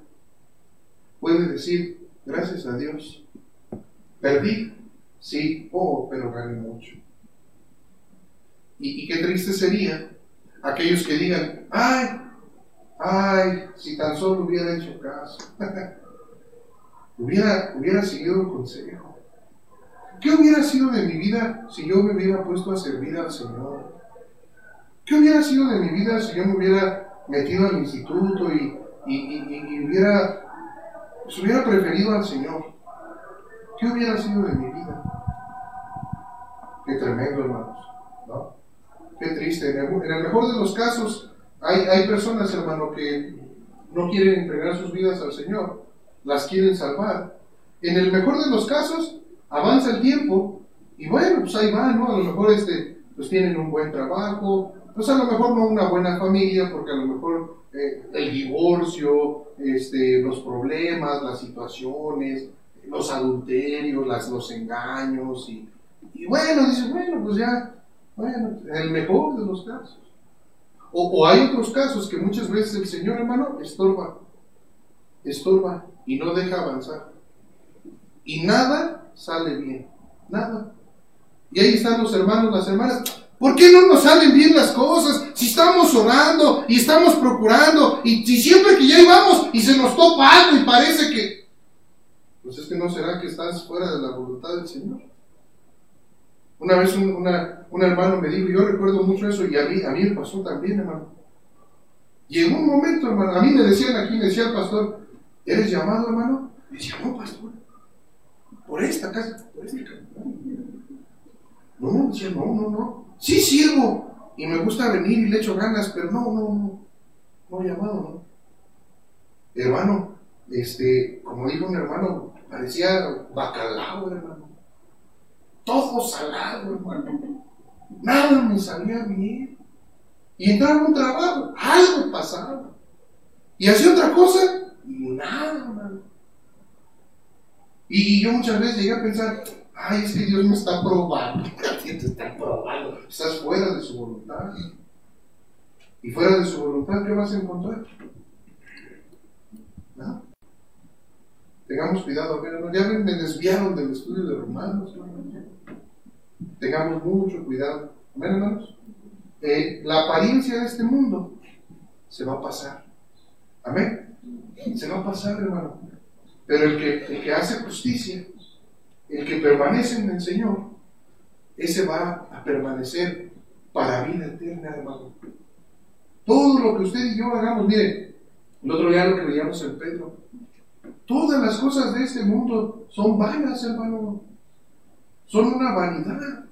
Speaker 1: puede decir, gracias a Dios, perdí, sí, oh, pero gané mucho. Y, qué triste sería aquellos que digan, ay, ay, si tan solo hubiera hecho caso, <laughs> hubiera, hubiera seguido el consejo. ¿Qué hubiera sido de mi vida si yo me hubiera puesto a servir al Señor? ¿Qué hubiera sido de mi vida si yo me hubiera metido al instituto y, y, hubiera, pues hubiera preferido al Señor? ¿Qué hubiera sido de mi vida? Qué tremendo, hermanos. Qué triste. En el, mejor de los casos, hay, hay personas, hermano, que no quieren entregar sus vidas al Señor, las quieren salvar. En el mejor de los casos, avanza el tiempo y bueno, pues ahí van, ¿no? A lo mejor este, pues tienen un buen trabajo, pues a lo mejor no una buena familia, porque a lo mejor eh, el divorcio, este, los problemas, las situaciones, los adulterios, las, los engaños, y, y bueno, dices, bueno, pues ya bueno, en el mejor de los casos. O, hay otros casos que muchas veces el Señor, hermano, estorba, estorba y no deja avanzar. Y nada sale bien, nada. Y ahí están los hermanos, las hermanas. ¿Por qué no nos salen bien las cosas? Si estamos orando y estamos procurando y, si siempre que ya íbamos y se nos topa algo y parece que... Pues es que no será que estás fuera de la voluntad del Señor. Una vez un, hermano me dijo, yo recuerdo mucho eso y a mí, a mí me pasó también, hermano. Y en un momento, hermano, a mí me decían aquí, me decía el pastor, ¿eres llamado, hermano? Me decía, no, pastor. por esta casa, por esta casa. No, decía, no, no, no. Sí sirvo y me gusta venir y le echo ganas, pero no, no, no. No llamado, no. Hermano, este, como dijo un hermano, parecía bacalao, hermano. Todo salado, hermano. Nada me salía bien. Y entraba un trabajo, algo pasaba. Y hacía otra cosa, nada, hermano. Y yo muchas veces llegué a pensar, ay, es que Dios me está probando. <laughs> te está probando? Estás fuera de su voluntad. Y fuera de su voluntad, ¿qué vas a encontrar? ¿No? Tengamos cuidado, ya me desviaron del estudio de Romanos. Tengamos mucho cuidado. Amén, hermanos. Eh, la apariencia de este mundo se va a pasar. Amén. Se va a pasar, hermano. Pero el que, el que hace justicia, el que permanece en el Señor, ese va a permanecer para vida eterna, hermano. Todo lo que usted y yo hagamos, mire, el otro día lo que veíamos en Pedro, todas las cosas de este mundo son vanas, hermano. Son una vanidad.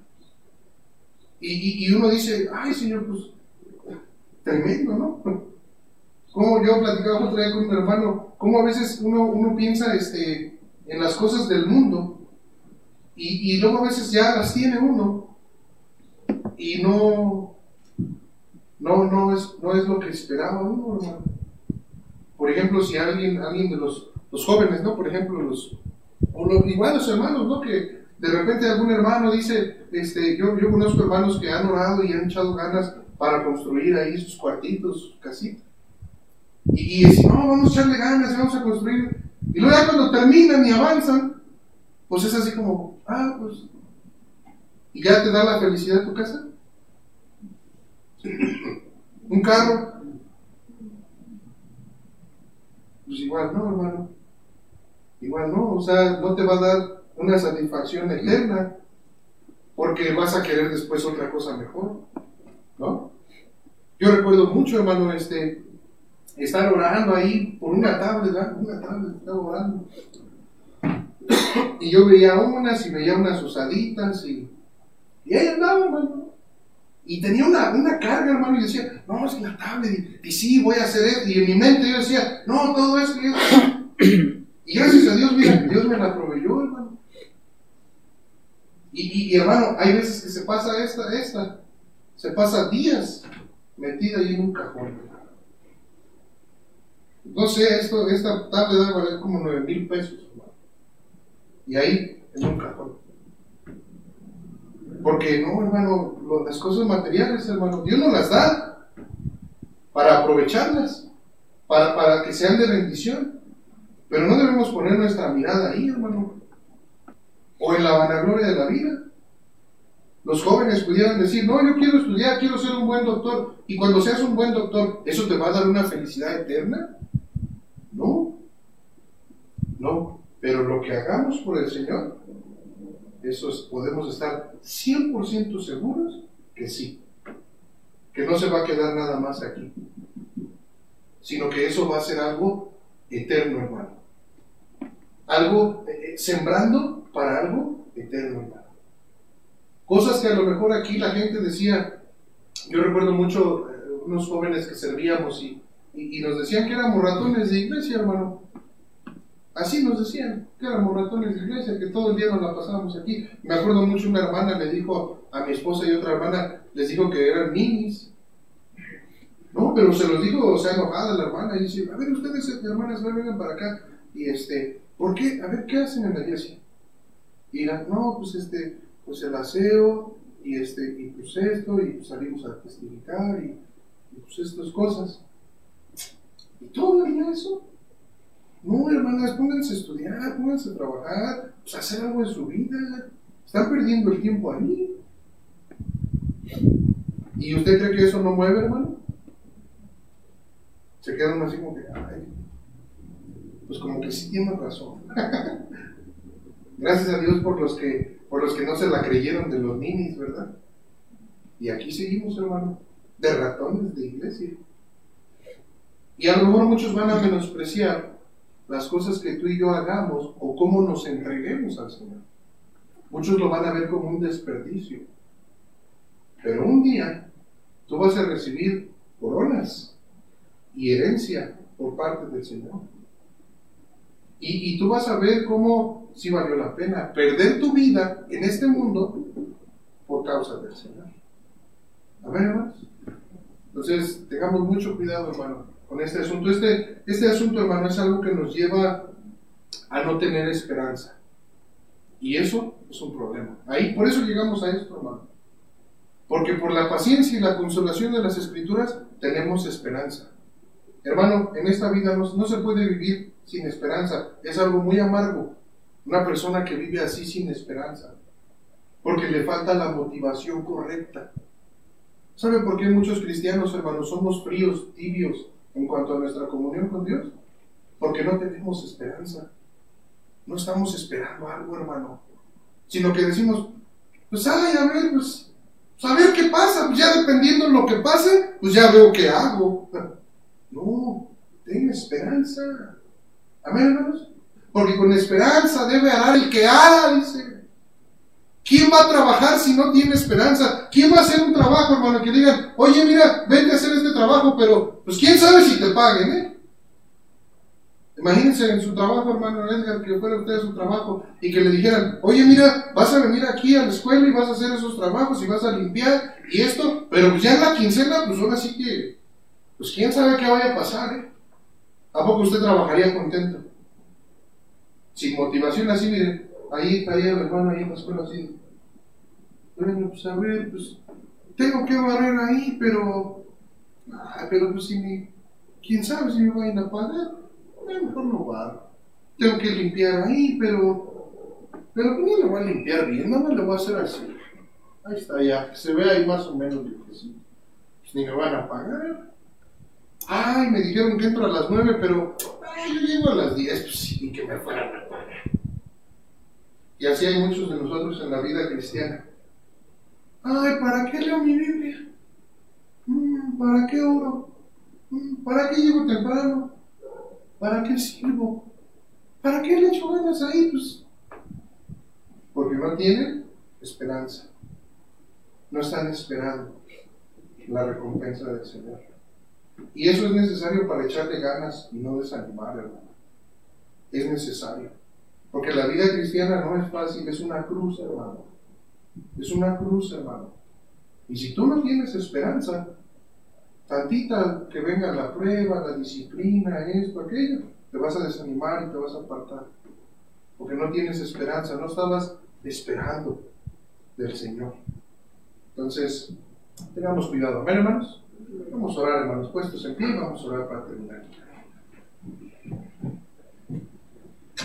Speaker 1: Y, uno dice, ay Señor, pues tremendo, ¿no? Como yo platicaba otra vez con mi hermano, cómo a veces uno, uno piensa este, en las cosas del mundo y, y luego a veces ya las tiene uno y no, no, no, es, no es lo que esperaba uno, hermano. Por ejemplo, si alguien, alguien de los, los jóvenes, ¿no? Por ejemplo, los, o los, igual los hermanos, ¿no? Que de repente algún hermano dice, este, yo, yo conozco hermanos que han orado y han echado ganas para construir ahí sus cuartitos, casitas. Y, y no, vamos a echarle ganas, vamos a construir. Y luego ya cuando terminan y avanzan, pues es así como, ah, pues, ¿y ya te da la felicidad tu casa? <coughs> ¿Un carro? Pues igual no, hermano. Igual no, o sea, no te va a dar una satisfacción eterna, porque vas a querer después otra cosa mejor, ¿no? Yo recuerdo mucho, hermano, este, estar orando ahí por una tablet, ¿verdad? Una tablet, estaba orando. Y yo veía unas y veía unas usaditas y, y ahí andaba, hermano. Y tenía una, una carga, hermano, y decía, no, es la tablet, y, sí, voy a hacer esto. Y en mi mente yo decía, no, todo esto y. Y gracias a Dios, Dios me la proveyó, hermano. Y, hermano, hay veces que se pasa esta, esta, se pasa días metida ahí en un cajón. No sé, esto, esta tablet debe valer como 9 mil pesos, hermano. Y ahí, en un cajón. Porque no, hermano, las cosas materiales, hermano, Dios nos las da para aprovecharlas, para, para que sean de bendición. Pero no debemos poner nuestra mirada ahí, hermano o en la vanagloria de la vida. Los jóvenes pudieran decir, no, yo quiero estudiar, quiero ser un buen doctor. Y cuando seas un buen doctor, ¿eso te va a dar una felicidad eterna? No. No. Pero lo que hagamos por el Señor, eso podemos estar 100% seguros que sí. Que no se va a quedar nada más aquí. Sino que eso va a ser algo eterno, hermano. Algo eh, eh, sembrando para algo eterno, Cosas que a lo mejor aquí la gente decía, yo recuerdo mucho eh, unos jóvenes que servíamos y, y, nos decían que éramos ratones de iglesia, hermano. Así nos decían, que éramos ratones de iglesia, que todo el día nos la pasábamos aquí. Me acuerdo mucho una hermana le dijo a mi esposa y otra hermana, les dijo que eran ninis. No, pero se los dijo, o sea, enojada la hermana, y dice, a ver, ustedes, hermanas, vengan para acá. Y este, ¿por qué? A ver, ¿qué hacen en la iglesia? Y no, pues este, pues el aseo, y este, y pues esto, y pues salimos a testificar, y, pues estas cosas. ¿Y todo el eso? No, hermanas, pónganse a estudiar, pónganse a trabajar, pues hacer algo en su vida. Están perdiendo el tiempo ahí. ¿Y usted cree que eso no mueve, hermano? Se quedan así como que, ay, pues como que sí tiene razón. <laughs> Gracias a Dios por los que, por los que no se la creyeron de los ninis, ¿verdad? Y aquí seguimos, hermano, de ratones de iglesia. Y a lo mejor muchos van a menospreciar las cosas que tú y yo hagamos o cómo nos entreguemos al Señor. Muchos lo van a ver como un desperdicio. Pero un día tú vas a recibir coronas y herencia por parte del Señor. Y, tú vas a ver cómo si valió la pena perder tu vida en este mundo por causa del Señor. Amén, hermanos. Entonces, tengamos mucho cuidado, hermano, con este asunto. Este, este asunto, hermano, es algo que nos lleva a no tener esperanza. Y eso es un problema. Ahí, por eso llegamos a esto, hermano. Porque por la paciencia y la consolación de las escrituras tenemos esperanza. Hermano, en esta vida no, se puede vivir sin esperanza. Es algo muy amargo. Una persona que vive así sin esperanza. Porque le falta la motivación correcta. ¿Sabe por qué muchos cristianos, hermanos, somos fríos, tibios en cuanto a nuestra comunión con Dios? Porque no tenemos esperanza. No estamos esperando algo, hermano. Sino que decimos, pues ay, a ver, pues pues a ver qué pasa, pues ya dependiendo de lo que pase, pues ya veo qué hago. No, ten esperanza. Amén, hermanos. Porque con esperanza debe arar el que ara, dice. ¿Quién va a trabajar si no tiene esperanza? ¿Quién va a hacer un trabajo, hermano, que digan, oye, mira, vente a hacer este trabajo, pero pues quién sabe si te paguen, ¿eh? Imagínense en su trabajo, hermano Edgar, que fuera usted a su trabajo y que le dijeran, oye, mira, vas a venir aquí a la escuela y vas a hacer esos trabajos y vas a limpiar y esto, pero pues ya en la quincena, pues ahora sí que, pues quién sabe qué vaya a pasar, ¿eh? ¿A poco usted trabajaría contento? Sin motivación así, mire, ahí estaría el hermano ahí en la escuela así. Bueno, pues a ver, pues tengo que barrer ahí, pero, pero pues si ni, quién sabe si me vayan a pagar mejor no va. Tengo que limpiar ahí, pero, pero no le voy a limpiar bien, no me lo voy a hacer así. Ahí está ya, se ve ahí más o menos sí. Pues ni me van a pagar. Ay, me dijeron que entro a las nueve, pero ay, yo llego a las diez, pues sí, que me fueran a pagar. Y así hay muchos de nosotros en la vida cristiana. Ay, ¿para qué leo mi Biblia? Mm, ¿Para qué oro? Mm, ¿Para qué llego temprano? ¿Para qué sirvo? ¿Para qué le echo ganas ahí? Pues porque no tienen esperanza. No están esperando la recompensa del Señor. Y eso es necesario para echarle ganas y no desanimar, hermano. Es necesario. Porque la vida cristiana no es fácil, es una cruz, hermano. Es una cruz, hermano. Y si tú no tienes esperanza, tantita que venga la prueba, la disciplina, esto, aquello, te vas a desanimar y te vas a apartar. Porque no tienes esperanza, no estabas esperando del Señor. Entonces, tengamos cuidado. Hermanos. Vamos a orar, hermanos, puestos en pie, vamos a orar para terminar.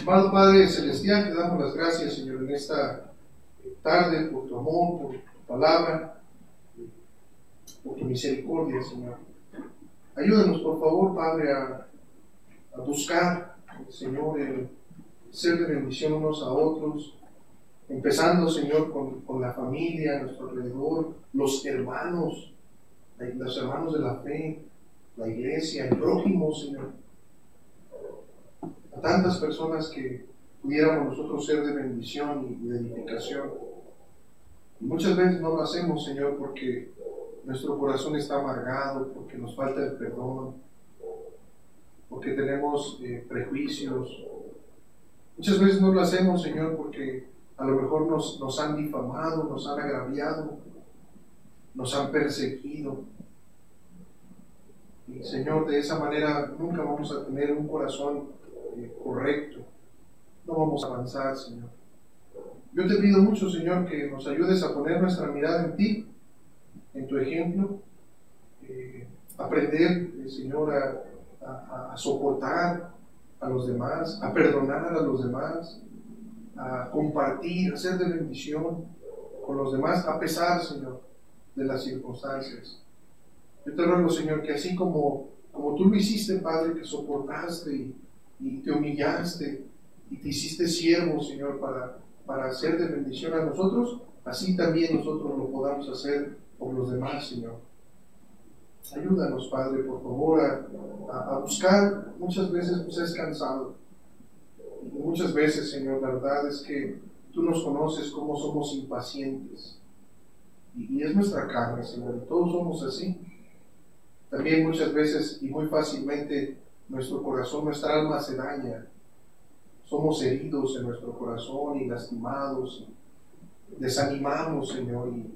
Speaker 1: Amado Padre Celestial, te damos las gracias, Señor, en esta tarde por tu amor, por tu palabra por tu misericordia, Señor. Ayúdanos, por favor, Padre, a, buscar, Señor, el ser de bendición unos a otros, empezando, Señor, con, la familia a nuestro alrededor, los hermanos, los hermanos de la fe, la iglesia, el prójimo, Señor. A tantas personas que pudiéramos nosotros ser de bendición y de edificación. muchas veces no lo hacemos, Señor, porque nuestro corazón está amargado porque nos falta el perdón, porque tenemos eh, prejuicios. Muchas veces no lo hacemos, Señor, porque a lo mejor nos han difamado, nos han agraviado, nos han perseguido. Y Señor, de esa manera nunca vamos a tener un corazón eh, correcto. No vamos a avanzar, Señor. Yo te pido mucho, Señor, que nos ayudes a poner nuestra mirada en ti en tu ejemplo, eh, aprender, eh, Señor, a, soportar a los demás, a perdonar a los demás, a compartir, a ser de bendición con los demás, a pesar, Señor, de las circunstancias. Yo te ruego, Señor, que así como, como tú lo hiciste, Padre, que soportaste y, te humillaste y te hiciste siervo, Señor, para, para hacer de bendición a nosotros, así también nosotros lo podamos hacer por los demás, Señor. Ayúdanos, Padre, por favor, a, buscar, muchas veces pues es cansado, muchas veces, Señor, la verdad es que tú nos conoces como somos impacientes. Y, y es nuestra carne, Señor, todos somos así. También muchas veces y muy fácilmente nuestro corazón, nuestra alma se daña. Somos heridos en nuestro corazón y lastimados. Desanimamos, Señor, y,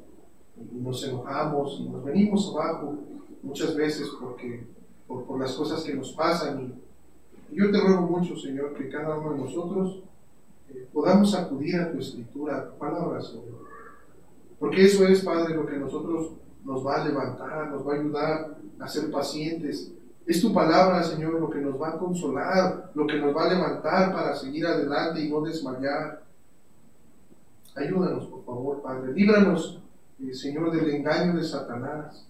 Speaker 1: y nos enojamos y nos venimos abajo muchas veces porque, por, las cosas que nos pasan. Y, y yo te ruego mucho, Señor, que cada uno de nosotros eh, podamos acudir a tu escritura, a tu palabra, Señor. Porque eso es, Padre, lo que nosotros nos va a levantar, nos va a ayudar a ser pacientes. Es tu palabra, Señor, lo que nos va a consolar, lo que nos va a levantar para seguir adelante y no desmayar. Ayúdanos, por favor, Padre. Líbranos, eh, Señor, del engaño de Satanás,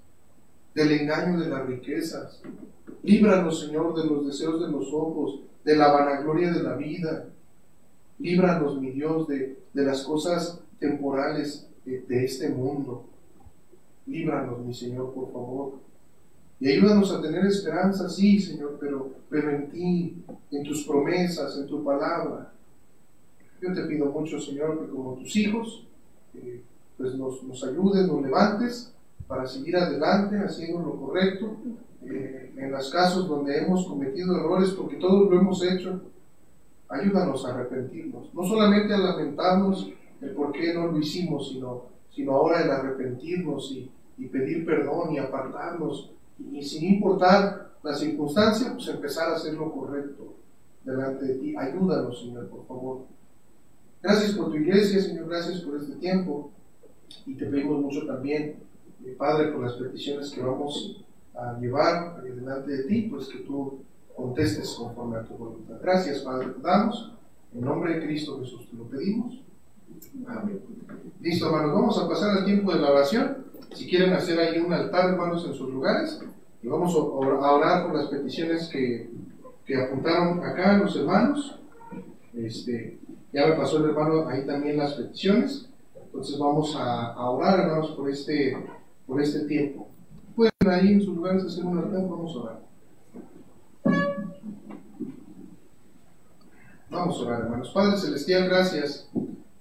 Speaker 1: del engaño de las riquezas. Líbranos, Señor, de los deseos de los ojos, de la vanagloria de la vida. Líbranos, mi Dios, de, de las cosas temporales de, este mundo. Líbranos, mi Señor, por favor. Y ayúdanos a tener esperanza, sí, Señor, pero, pero en ti, en tus promesas, en tu palabra. Yo te pido mucho, Señor, que como tus hijos, eh, pues nos, nos, ayudes, nos levantes para seguir adelante haciendo lo correcto. Eh, en los casos donde hemos cometido errores, porque todos lo hemos hecho, ayúdanos a arrepentirnos. No solamente a lamentarnos qué no lo hicimos, sino, sino ahora el arrepentirnos y, y pedir perdón y apartarnos y sin importar la circunstancia, pues empezar a hacer lo correcto delante de ti. Ayúdanos, Señor, por favor. Gracias por tu iglesia, Señor, gracias por este tiempo. Y te pedimos mucho también, eh, Padre, por las peticiones que vamos a llevar delante de ti, pues que tú contestes conforme a tu voluntad. Gracias, Padre, te damos. En nombre de Cristo Jesús te lo pedimos. Amén. Listo, hermanos, vamos a pasar al tiempo de la oración. Si quieren hacer ahí un altar, hermanos, en sus lugares, y vamos a orar por las peticiones que, que apuntaron acá los hermanos. Este, ya me pasó el hermano ahí también las peticiones. Entonces vamos a, a orar, hermanos, por este, por este tiempo. Pueden ahí en sus lugares hacer un altar, vamos a orar. Vamos a orar, hermanos. Padre Celestial, gracias.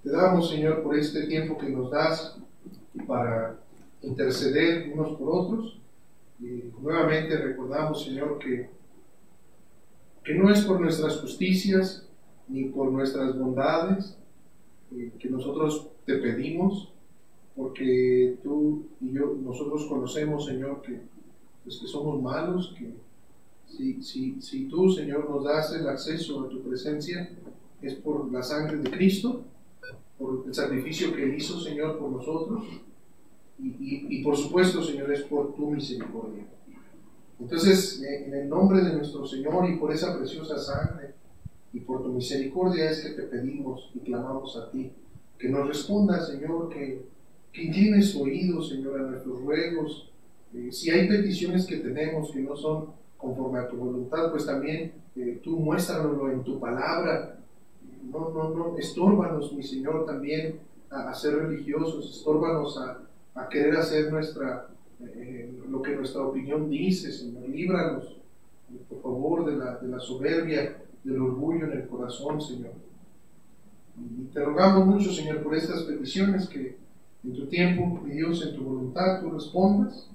Speaker 1: Te damos, Señor, por este tiempo que nos das para interceder unos por otros. Y nuevamente recordamos, Señor, que, que no es por nuestras justicias ni por nuestras bondades eh, que nosotros te pedimos, porque tú y yo, nosotros conocemos, Señor, que, pues, que somos malos, que si, si, si tú, Señor, nos das el acceso a tu presencia, es por la sangre de Cristo, por el sacrificio que Él hizo, Señor, por nosotros y, y, y, por supuesto, Señor, es por tu misericordia. Entonces, en el nombre de nuestro Señor y por esa preciosa sangre y por tu misericordia es que te pedimos y clamamos a ti, que nos responda, Señor, que, que inclines tu oído, Señor, a nuestros ruegos. Eh, si hay peticiones que tenemos que no son conforme a tu voluntad, pues también eh, tú muéstranoslo en tu palabra. No, no, no, estórbanos, mi Señor, también a, ser religiosos, estórbanos a, querer hacer nuestra, eh, lo que nuestra opinión dice, Señor. Líbranos, por favor, de la, de la soberbia, del orgullo en el corazón, Señor. Y mucho, Señor, por estas peticiones que en tu tiempo, mi Dios, en tu voluntad, tú respondas